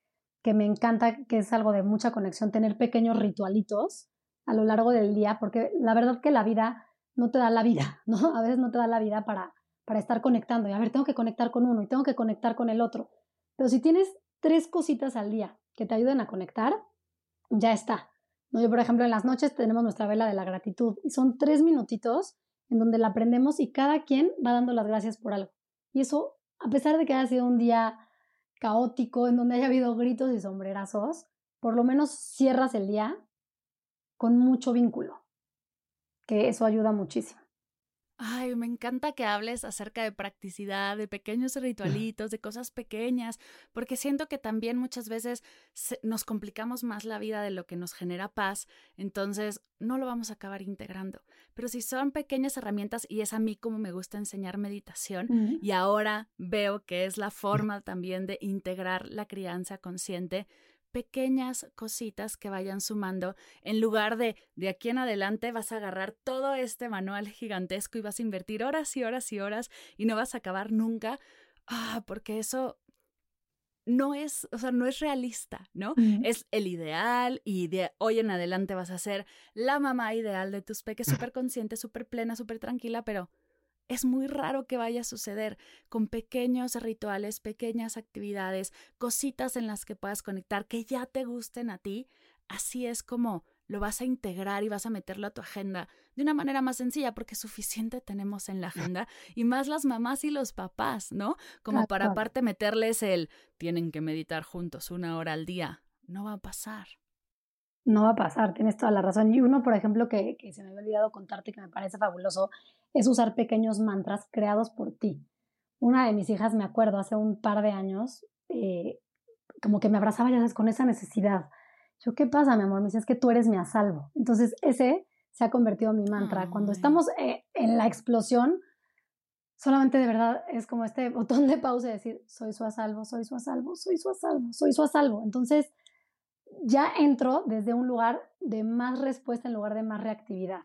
que me encanta, que es algo de mucha conexión, tener pequeños ritualitos a lo largo del día, porque la verdad que la vida no te da la vida, ¿no? A veces no te da la vida para, para estar conectando. Y a ver, tengo que conectar con uno y tengo que conectar con el otro. Pero si tienes tres cositas al día que te ayuden a conectar, ya está. ¿No? Yo, por ejemplo, en las noches tenemos nuestra vela de la gratitud y son tres minutitos en donde la aprendemos y cada quien va dando las gracias por algo. Y eso, a pesar de que haya sido un día caótico, en donde haya habido gritos y sombrerazos, por lo menos cierras el día con mucho vínculo, que eso ayuda muchísimo. Ay, me encanta que hables acerca de practicidad, de pequeños ritualitos, de cosas pequeñas, porque siento que también muchas veces nos complicamos más la vida de lo que nos genera paz, entonces no lo vamos a acabar integrando. Pero si son pequeñas herramientas, y es a mí como me gusta enseñar meditación, y ahora veo que es la forma también de integrar la crianza consciente, pequeñas cositas que vayan sumando. En lugar de de aquí en adelante vas a agarrar todo este manual gigantesco y vas a invertir horas y horas y horas y no vas a acabar nunca, ah, porque eso no es, o sea, no es realista, ¿no? Es el ideal y de hoy en adelante vas a ser la mamá ideal de tus peques, súper consciente, súper plena, súper tranquila, pero es muy raro que vaya a suceder con pequeños rituales, pequeñas actividades, cositas en las que puedas conectar que ya te gusten a ti. Así es como lo vas a integrar y vas a meterlo a tu agenda de una manera más sencilla, porque suficiente tenemos en la agenda y más las mamás y los papás, ¿no? Como para aparte meterles el tienen que meditar juntos una hora al día. No va a pasar. No va a pasar, tienes toda la razón. Y uno, por ejemplo, que, que se me había olvidado contarte que me parece fabuloso, es usar pequeños mantras creados por ti. Una de mis hijas, me acuerdo, hace un par de años, eh, como que me abrazaba ya sabes, con esa necesidad. Yo, ¿qué pasa, mi amor? Me dice, es que tú eres mi a salvo. Entonces, ese se ha convertido en mi mantra. Cuando estamos eh, en la explosión, solamente de verdad es como este botón de pausa y decir, soy su a salvo, soy su a salvo, soy su a salvo, soy su a salvo. Entonces, ya entro desde un lugar de más respuesta en lugar de más reactividad.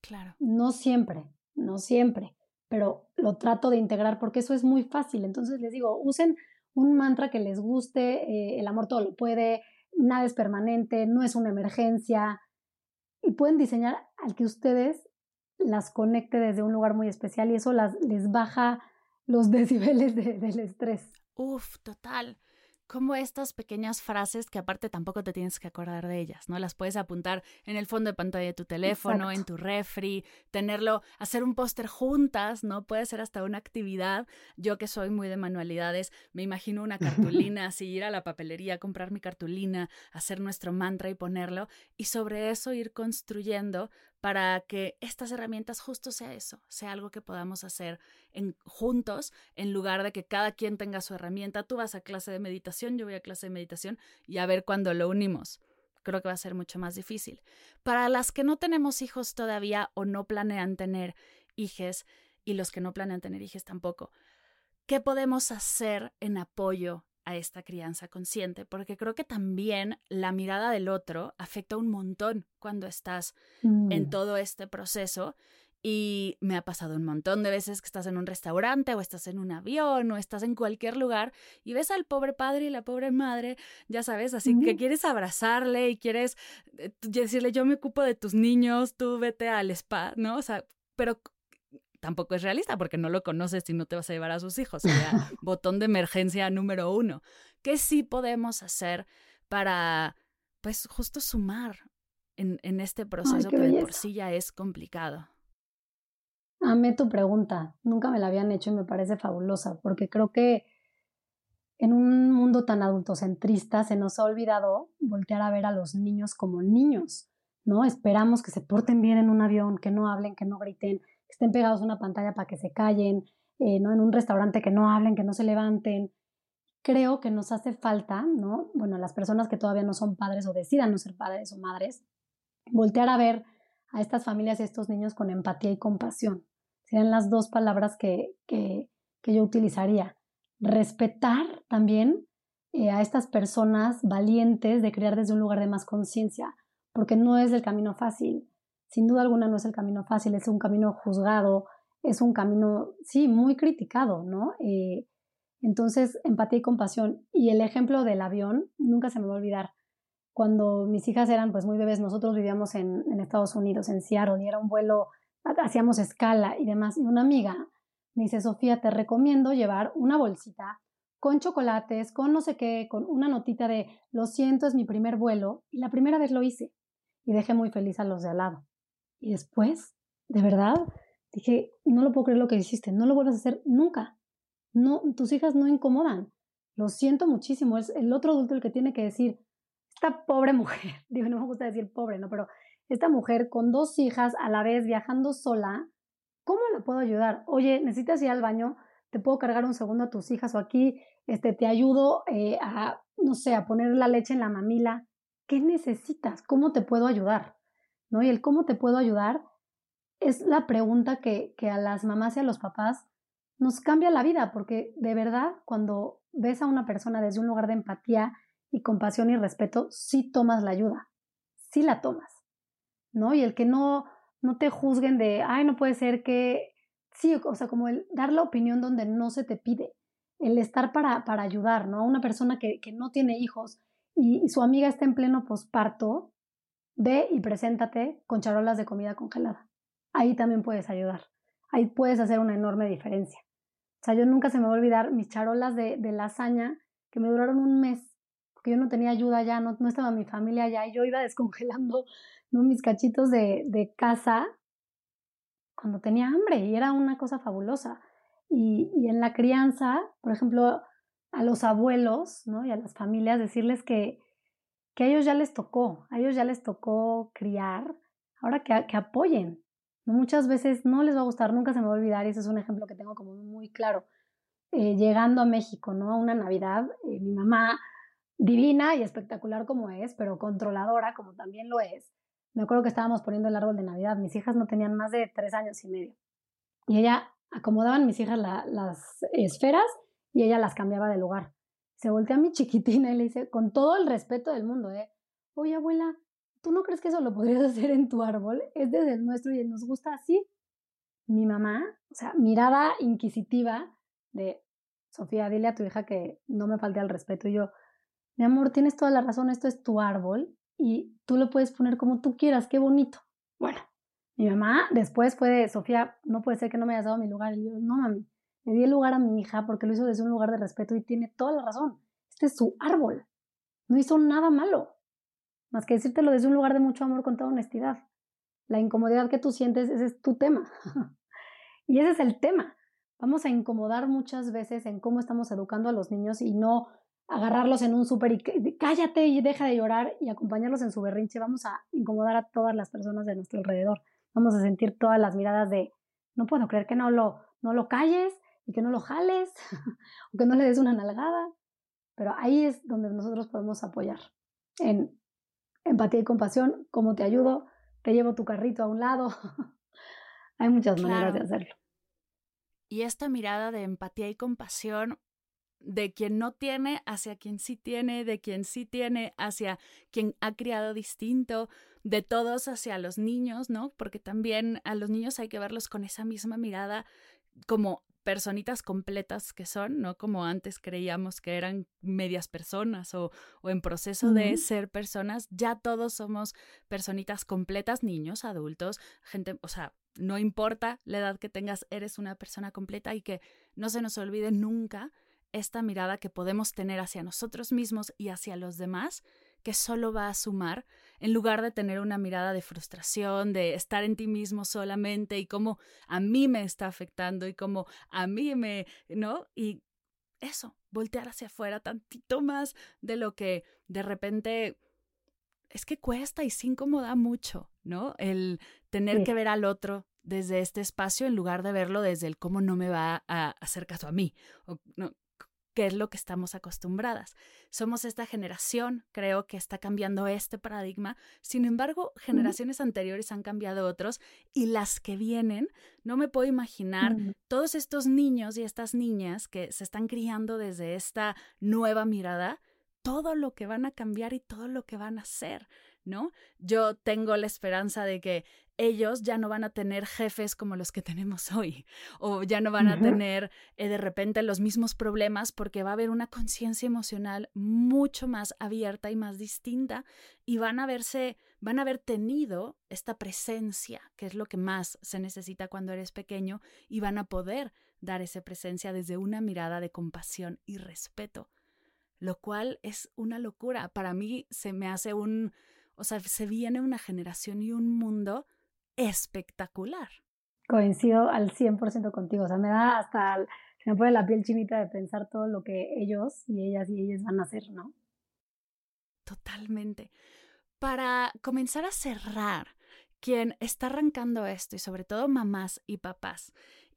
Claro. No siempre, no siempre, pero lo trato de integrar porque eso es muy fácil. Entonces les digo, usen un mantra que les guste, eh, el amor todo lo puede, nada es permanente, no es una emergencia, y pueden diseñar al que ustedes las conecte desde un lugar muy especial y eso las, les baja los decibeles del estrés. Uf, total como estas pequeñas frases que aparte tampoco te tienes que acordar de ellas, ¿no? Las puedes apuntar en el fondo de pantalla de tu teléfono, en tu refri, tenerlo, hacer un póster juntas, ¿no? Puede ser hasta una actividad. Yo que soy muy de manualidades, me imagino una cartulina, así ir a la papelería, comprar mi cartulina, hacer nuestro mantra y ponerlo, y sobre eso ir construyendo para que estas herramientas justo sea eso, sea algo que podamos hacer en, juntos, en lugar de que cada quien tenga su herramienta. Tú vas a clase de meditación, yo voy a clase de meditación y a ver cuándo lo unimos. Creo que va a ser mucho más difícil. Para las que no tenemos hijos todavía o no planean tener hijos, y los que no planean tener hijos tampoco, ¿qué podemos hacer en apoyo a esta crianza consciente, porque creo que también la mirada del otro afecta un montón cuando estás en mm. todo este proceso. Y me ha pasado un montón de veces que estás en un restaurante o estás en un avión o estás en cualquier lugar y ves al pobre padre y la pobre madre, ya sabes, así que quieres abrazarle y quieres eh, decirle yo me ocupo de tus niños, tú vete al spa, ¿no? O sea, pero tampoco es realista porque no lo conoces y no te vas a llevar a sus hijos. Sería botón de emergencia número uno. ¿Qué sí podemos hacer para, pues, justo sumar en, en este proceso que de por sí ya es complicado? Amé tu pregunta. Nunca me la habían hecho y me parece fabulosa porque creo que en un mundo tan adultocentrista se nos ha olvidado voltear a ver a los niños como niños, ¿no? Esperamos que se porten bien en un avión, que no hablen, que no griten, estén pegados a una pantalla para que se callen, eh, ¿no? En un restaurante que no hablen, que no se levanten. Creo que nos hace falta, ¿no? Bueno, las personas que todavía no son padres o decidan no ser padres o madres, voltear a ver a estas familias y a estos niños con empatía y compasión. Serían las dos palabras que, que, que yo utilizaría. Respetar también eh, a estas personas valientes de crear desde un lugar de más conciencia, porque no es el camino fácil sin duda alguna no es el camino fácil, es un camino juzgado, es un camino, sí, muy criticado, ¿no? Eh, Entonces, empatía y compasión. Y el ejemplo del avión, nunca se me va a olvidar. Cuando mis hijas eran pues muy bebés, nosotros vivíamos en, en Estados Unidos, en Seattle, y era un vuelo, hacíamos escala y demás. Y una amiga me dice, Sofía, te recomiendo llevar una bolsita con chocolates, con no sé qué, con una notita de, lo siento, es mi primer vuelo. Y la primera vez lo hice y dejé muy feliz a los de al lado. Y después, de verdad, dije, no lo puedo creer lo que hiciste, no lo vuelvas a hacer nunca. No, tus hijas no incomodan. Lo siento muchísimo. Es el otro adulto el que tiene que decir, esta pobre mujer, digo, no me gusta decir pobre, ¿no? Pero esta mujer con dos hijas a la vez viajando sola, ¿cómo la puedo ayudar? Oye, necesitas ir al baño, te puedo cargar un segundo a tus hijas o aquí, este, te ayudo eh, a, no sé, a poner la leche en la mamila. ¿Qué necesitas? ¿Cómo te puedo ayudar? ¿No? Y el cómo te puedo ayudar es la pregunta que, que a las mamás y a los papás nos cambia la vida, porque de verdad, cuando ves a una persona desde un lugar de empatía y compasión y respeto, sí tomas la ayuda, sí la tomas, ¿no? Y el que no, no te juzguen de, ay, no puede ser que, sí, o sea, como el dar la opinión donde no se te pide, el estar para, para ayudar, ¿no? A una persona que, que no tiene hijos y, y, su amiga está en pleno posparto, ve y preséntate con charolas de comida congelada. Ahí también puedes ayudar. Ahí puedes hacer una enorme diferencia. O sea, yo nunca se me va a olvidar mis charolas de, de lasaña que me duraron un mes, porque yo no tenía ayuda ya, no, estaba mi familia allá y yo iba descongelando ¿no? mis cachitos de, de casa cuando tenía hambre y era una cosa fabulosa. Y, y, en la crianza, por ejemplo, a los abuelos ¿no? y a las familias decirles que, que a ellos ya les tocó, a ellos ya les tocó criar, ahora que, apoyen, Muchas veces no les va a gustar, nunca se me va a olvidar, y ese es un ejemplo que tengo como muy claro. Eh, llegando a México, ¿no? A una Navidad, eh, mi mamá, divina y espectacular como es, pero controladora como también lo es. Me acuerdo que estábamos poniendo el árbol de Navidad, mis hijas no tenían más de tres años y medio. Y ella acomodaban mis hijas las esferas y ella las cambiaba de lugar. Se voltea a mi chiquitina y le dice, con todo el respeto del mundo, ¿eh? Oye, abuela, ¿tú no crees que eso lo podrías hacer en tu árbol? Es desde el nuestro y nos gusta así. Mi mamá, o sea, mirada inquisitiva de, Sofía, dile a tu hija que no me falte al respeto. Y yo, mi amor, tienes toda la razón, esto es tu árbol y tú lo puedes poner como tú quieras, qué bonito. Bueno, mi mamá después fue de, Sofía, no puede ser que no me hayas dado mi lugar. Y yo, no, mami, le di el lugar a mi hija porque lo hizo desde un lugar de respeto y tiene toda la razón. Este es su árbol. No hizo nada malo más que decírtelo desde un lugar de mucho amor con toda honestidad. La incomodidad que tú sientes, ese es tu tema. y ese es el tema. Vamos a incomodar muchas veces en cómo estamos educando a los niños y no agarrarlos en un súper y cállate y deja de llorar y acompañarlos en su berrinche. Vamos a incomodar a todas las personas de nuestro alrededor. Vamos a sentir todas las miradas de no puedo creer que no lo, no lo calles y que no lo jales o que no le des una nalgada. Pero ahí es donde nosotros podemos apoyar en empatía y compasión, cómo te ayudo, te llevo tu carrito a un lado. Hay muchas maneras de hacerlo. Y esta mirada de empatía y compasión de quien no tiene hacia quien sí tiene, de quien sí tiene hacia quien ha criado distinto, de todos hacia los niños, ¿no? Porque también a los niños hay que verlos con esa misma mirada como personitas completas que son, no como antes creíamos que eran medias personas o, o en proceso de ser personas, ya todos somos personitas completas, niños, adultos, gente, o sea, no importa la edad que tengas, eres una persona completa y que no se nos olvide nunca esta mirada que podemos tener hacia nosotros mismos y hacia los demás que solo va a sumar, en lugar de tener una mirada de frustración, de estar en ti mismo solamente y cómo a mí me está afectando y cómo a mí me, ¿no? Y eso, voltear hacia afuera tantito más de lo que de repente es que cuesta y se incomoda mucho, ¿no? El tener que ver al otro desde este espacio en lugar de verlo desde el cómo no me va a hacer caso a mí, o no, que es lo que estamos acostumbradas. Somos esta generación, creo que está cambiando este paradigma. Sin embargo, generaciones anteriores han cambiado otros y las que vienen, no me puedo imaginar todos estos niños y estas niñas que se están criando desde esta nueva mirada, todo lo que van a cambiar y todo lo que van a hacer. ¿No? Yo tengo la esperanza de que ellos ya no van a tener jefes como los que tenemos hoy, o ya no van a tener eh, de repente los mismos problemas porque va a haber una conciencia emocional mucho más abierta y más distinta y van a verse, van a haber tenido esta presencia, que es lo que más se necesita cuando eres pequeño, y van a poder dar esa presencia desde una mirada de compasión y respeto, lo cual es una locura. Para mí se me hace un, o sea, se viene una generación y un mundo espectacular. Coincido al 100% contigo, o sea, me da hasta, se me pone la piel chinita de pensar todo lo que ellos y ellas y ellas van a hacer, ¿no? Totalmente. Para comenzar a cerrar, quien está arrancando esto y sobre todo mamás y papás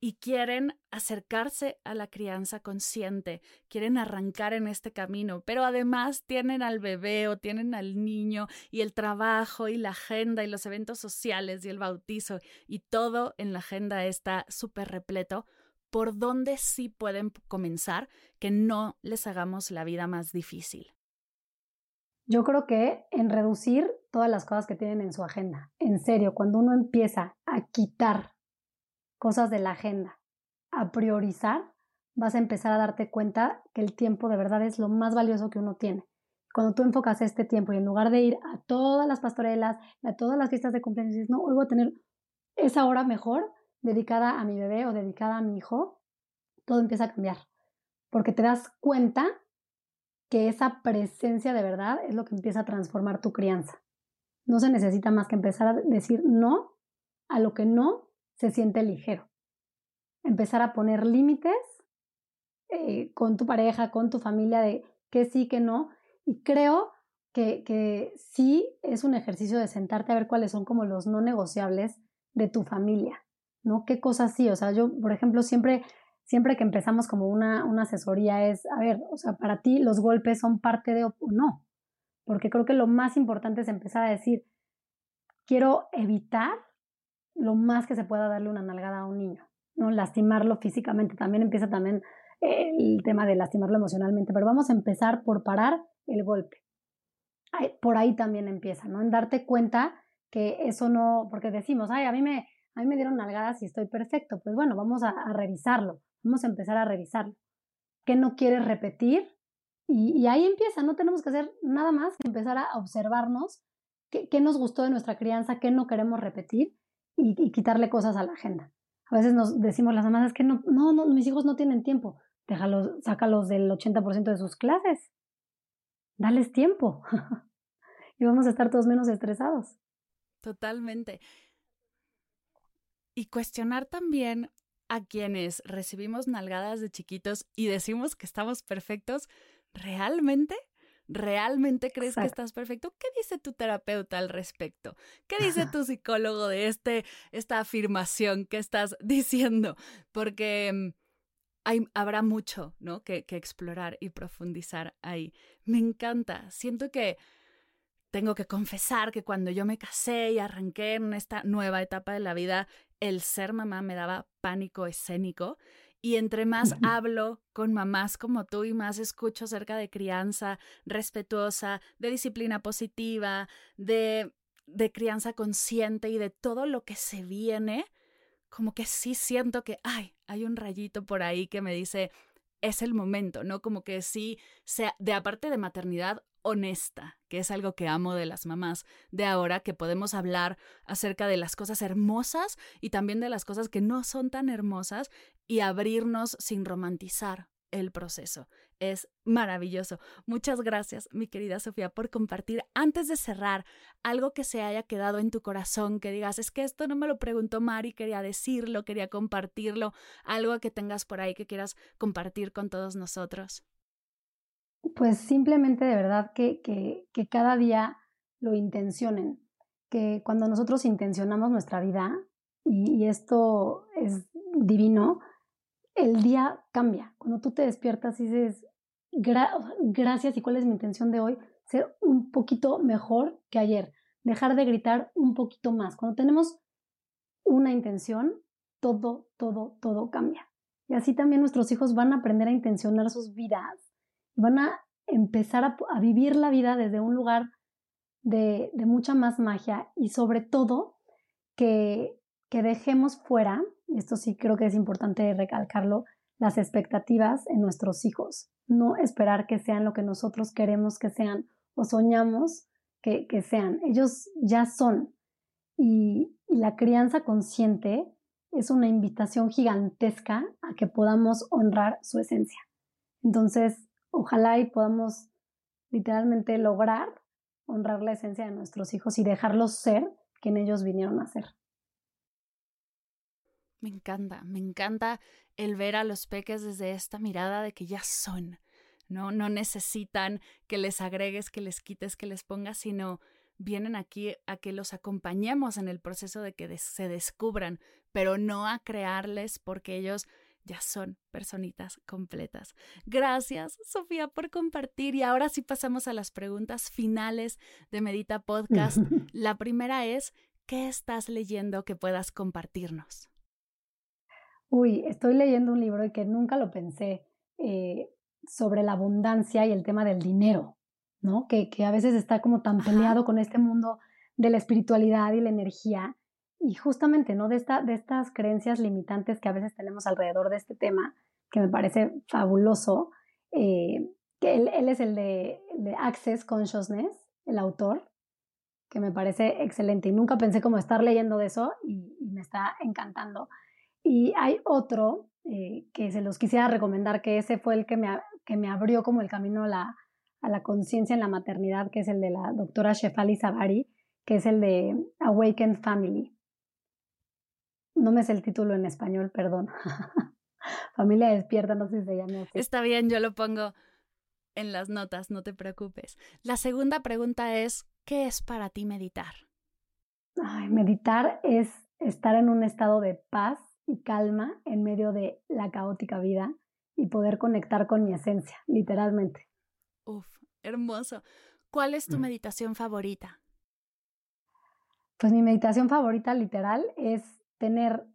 y quieren acercarse a la crianza consciente, quieren arrancar en este camino, pero además tienen al bebé o tienen al niño y el trabajo y la agenda y los eventos sociales y el bautizo y todo en la agenda está súper repleto, ¿por dónde sí pueden comenzar que no les hagamos la vida más difícil? Yo creo que en reducir todas las cosas que tienen en su agenda. En serio, cuando uno empieza a quitar cosas de la agenda, a priorizar, vas a empezar a darte cuenta que el tiempo de verdad es lo más valioso que uno tiene. Cuando tú enfocas este tiempo y en lugar de ir a todas las pastorelas, a todas las fiestas de cumpleaños, dices, no, hoy voy a tener esa hora mejor dedicada a mi bebé o dedicada a mi hijo, todo empieza a cambiar. Porque te das cuenta que esa presencia de verdad es lo que empieza a transformar tu crianza. No se necesita más que empezar a decir no a lo que no se siente ligero. Empezar a poner límites eh, con tu pareja, con tu familia, de que sí, que no. Y creo que, que sí es un ejercicio de sentarte a ver cuáles son como los no negociables de tu familia, ¿no? ¿Qué cosas sí? O sea, yo, por ejemplo, siempre, siempre que empezamos como una, una asesoría es, a ver, o sea, para ti los golpes son parte de no. Porque creo que lo más importante es empezar a decir, quiero evitar lo más que se pueda darle una nalgada a un niño, ¿no? Lastimarlo físicamente, también empieza también el tema de lastimarlo emocionalmente, pero vamos a empezar por parar el golpe. Por ahí también empieza, ¿no? En darte cuenta que eso no, porque decimos, ay, a mí me, a mí me dieron nalgadas y estoy perfecto. Pues bueno, vamos a, revisarlo, vamos a empezar a revisarlo. ¿Qué no quieres repetir? Y, y, ahí empieza, no tenemos que hacer nada más que empezar a observarnos qué, qué nos gustó de nuestra crianza, qué no queremos repetir y, quitarle cosas a la agenda. A veces nos decimos las mamás, que no, no, no, mis hijos no tienen tiempo. Déjalos, sácalos del 80% de sus clases. Dales tiempo. y vamos a estar todos menos estresados. Totalmente. Y cuestionar también a quienes recibimos nalgadas de chiquitos y decimos que estamos perfectos, ¿realmente? ¿Realmente crees que estás perfecto? ¿Qué dice tu terapeuta al respecto? ¿Qué dice tu psicólogo de este, esta afirmación que estás diciendo? Porque mm, hay, habrá mucho ¿no? que, que explorar y profundizar ahí. Me encanta. Siento que tengo que confesar que cuando yo me casé y arranqué en esta nueva etapa de la vida, el ser mamá me daba pánico escénico y entre más hablo con mamás como tú y más escucho acerca de crianza respetuosa, de disciplina positiva, de, de crianza consciente y de todo lo que se viene, como que sí siento que, ay, hay un rayito por ahí que me dice, es el momento, ¿no? Como que sí, sea, de aparte de maternidad, honesta, que es algo que amo de las mamás de ahora, que podemos hablar acerca de las cosas hermosas y también de las cosas que no son tan hermosas y abrirnos sin romantizar el proceso. Es maravilloso. Muchas gracias, mi querida Sofía, por compartir. Antes de cerrar, algo que se haya quedado en tu corazón, que digas, es que esto no me lo preguntó Mari, quería decirlo, quería compartirlo, algo que tengas por ahí que quieras compartir con todos nosotros. Pues simplemente de verdad que, que, que cada día lo intencionen, que cuando nosotros intencionamos nuestra vida, y, y esto es divino, el día cambia. Cuando tú te despiertas y dices, gracias y cuál es mi intención de hoy, ser un poquito mejor que ayer, dejar de gritar un poquito más. Cuando tenemos una intención, todo, todo, todo cambia. Y así también nuestros hijos van a aprender a intencionar sus vidas van a empezar a, vivir la vida desde un lugar de, mucha más magia y sobre todo que, que dejemos fuera, esto sí creo que es importante recalcarlo, las expectativas en nuestros hijos. No esperar que sean lo que nosotros queremos que sean o soñamos que, que sean. Ellos ya son. Y, y la crianza consciente es una invitación gigantesca a que podamos honrar su esencia. Entonces, ojalá y podamos literalmente lograr honrar la esencia de nuestros hijos y dejarlos ser quien ellos vinieron a ser. Me encanta, me encanta el ver a los peques desde esta mirada de que ya son, ¿no? No necesitan que les agregues, que les quites, que les pongas, sino vienen aquí a que los acompañemos en el proceso de que se descubran, pero no a crearles porque ellos ya son personitas completas. Gracias, Sofía, por compartir. Y ahora sí pasamos a las preguntas finales de Medita Podcast. La primera es, ¿qué estás leyendo que puedas compartirnos? Uy, estoy leyendo un libro y que nunca lo pensé eh, sobre la abundancia y el tema del dinero, ¿no? Que, que a veces está como tan peleado con este mundo de la espiritualidad y la energía. Y justamente, ¿no? De, esta, de estas creencias limitantes que a veces tenemos alrededor de este tema, que me parece fabuloso. Eh, que él, él, es el de, de Access Consciousness, el autor, que me parece excelente. Y nunca pensé como estar leyendo de eso y, y me está encantando. Y hay otro eh, que se los quisiera recomendar, que ese fue el que me, que me abrió como el camino a la, a la conciencia en la maternidad, que es el de la doctora Shefali Sabari, que es el de Awakened Family. No me sé el título en español, perdón. Familia despierta, no sé si se llama así. Está bien, yo lo pongo en las notas, no te preocupes. La segunda pregunta es, ¿qué es para ti meditar? Ay, meditar es estar en un estado de paz y calma en medio de la caótica vida y poder conectar con mi esencia, literalmente. Uf, hermoso. ¿Cuál es tu mm. meditación favorita? Pues mi meditación favorita literal es tener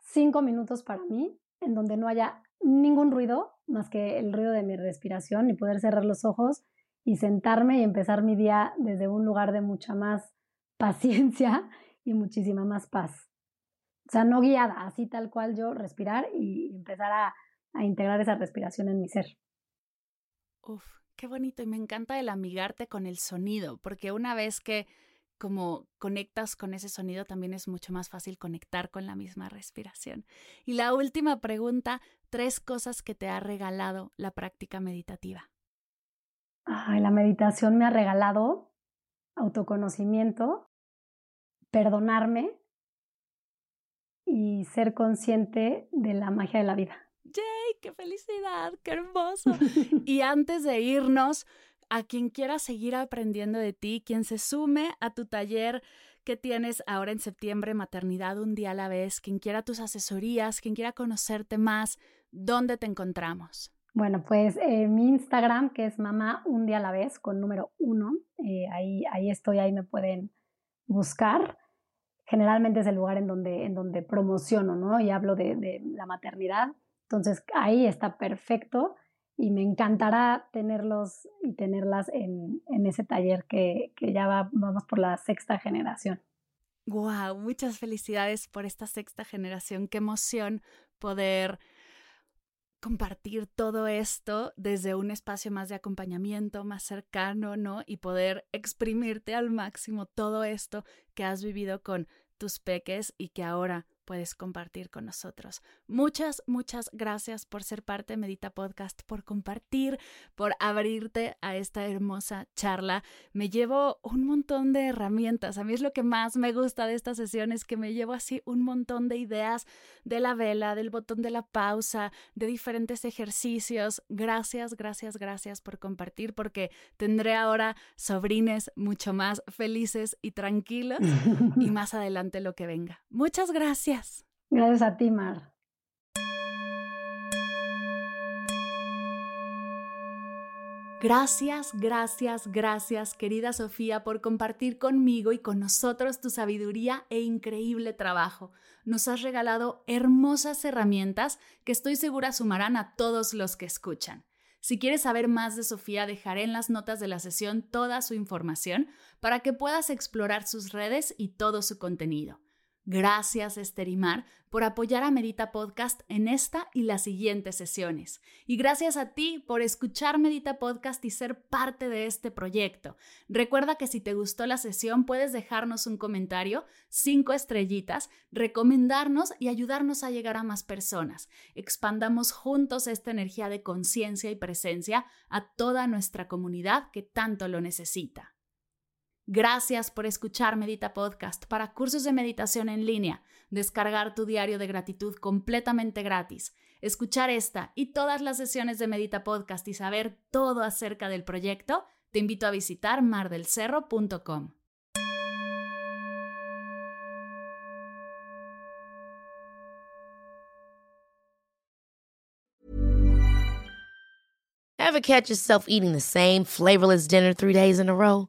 cinco minutos para mí en donde no haya ningún ruido más que el ruido de mi respiración y poder cerrar los ojos y sentarme y empezar mi día desde un lugar de mucha más paciencia y muchísima más paz. O sea, no guiada, así tal cual yo respirar y empezar a, a integrar esa respiración en mi ser. Uf, qué bonito y me encanta el amigarte con el sonido, porque una vez que como conectas con ese sonido, también es mucho más fácil conectar con la misma respiración. Y la última pregunta, tres cosas que te ha regalado la práctica meditativa. Ay, la meditación me ha regalado autoconocimiento, perdonarme y ser consciente de la magia de la vida. ¡Yay! ¡Qué felicidad! ¡Qué hermoso! y antes de irnos, a quien quiera seguir aprendiendo de ti, quien se sume a tu taller que tienes ahora en septiembre, Maternidad un día a la vez, quien quiera tus asesorías, quien quiera conocerte más, ¿dónde te encontramos? Bueno, pues eh, mi Instagram, que es mamá un día a la vez, con número uno, eh, ahí, ahí estoy, ahí me pueden buscar generalmente es el lugar en donde, en donde promociono, ¿no? Y hablo de, de la maternidad. Entonces ahí está perfecto y me encantará tenerlos y tenerlas en, en ese taller que, que ya va, vamos por la sexta generación. ¡Guau! Wow, muchas felicidades por esta sexta generación. Qué emoción poder compartir todo esto desde un espacio más de acompañamiento, más cercano, ¿no? Y poder exprimirte al máximo todo esto que has vivido con tus peques y que ahora puedes compartir con nosotros. Muchas, muchas gracias por ser parte de Medita Podcast, por compartir, por abrirte a esta hermosa charla. Me llevo un montón de herramientas. A mí es lo que más me gusta de estas sesiones, que me llevo así un montón de ideas de la vela, del botón de la pausa, de diferentes ejercicios. Gracias, gracias, gracias por compartir, porque tendré ahora sobrines mucho más felices y tranquilos y más adelante lo que venga. Muchas gracias. Gracias. a ti, Mar. Gracias, gracias, gracias, querida Sofía, por compartir conmigo y con nosotros tu sabiduría e increíble trabajo. Nos has regalado hermosas herramientas que estoy segura sumarán a todos los que escuchan. Si quieres saber más de Sofía, dejaré en las notas de la sesión toda su información para que puedas explorar sus redes y todo su contenido. Gracias, Esterimar, por apoyar a Medita Podcast en esta y las siguientes sesiones. Y gracias a ti por escuchar Medita Podcast y ser parte de este proyecto. Recuerda que si te gustó la sesión puedes dejarnos un comentario, cinco estrellitas, recomendarnos y ayudarnos a llegar a más personas. Expandamos juntos esta energía de conciencia y presencia a toda nuestra comunidad que tanto lo necesita. Gracias por escuchar Medita Podcast para cursos de meditación en línea, descargar tu diario de gratitud completamente gratis, escuchar esta y todas las sesiones de Medita Podcast y saber todo acerca del proyecto, te invito a visitar mardelcerro.com. Ever catch yourself eating the same flavorless dinner three days in a row?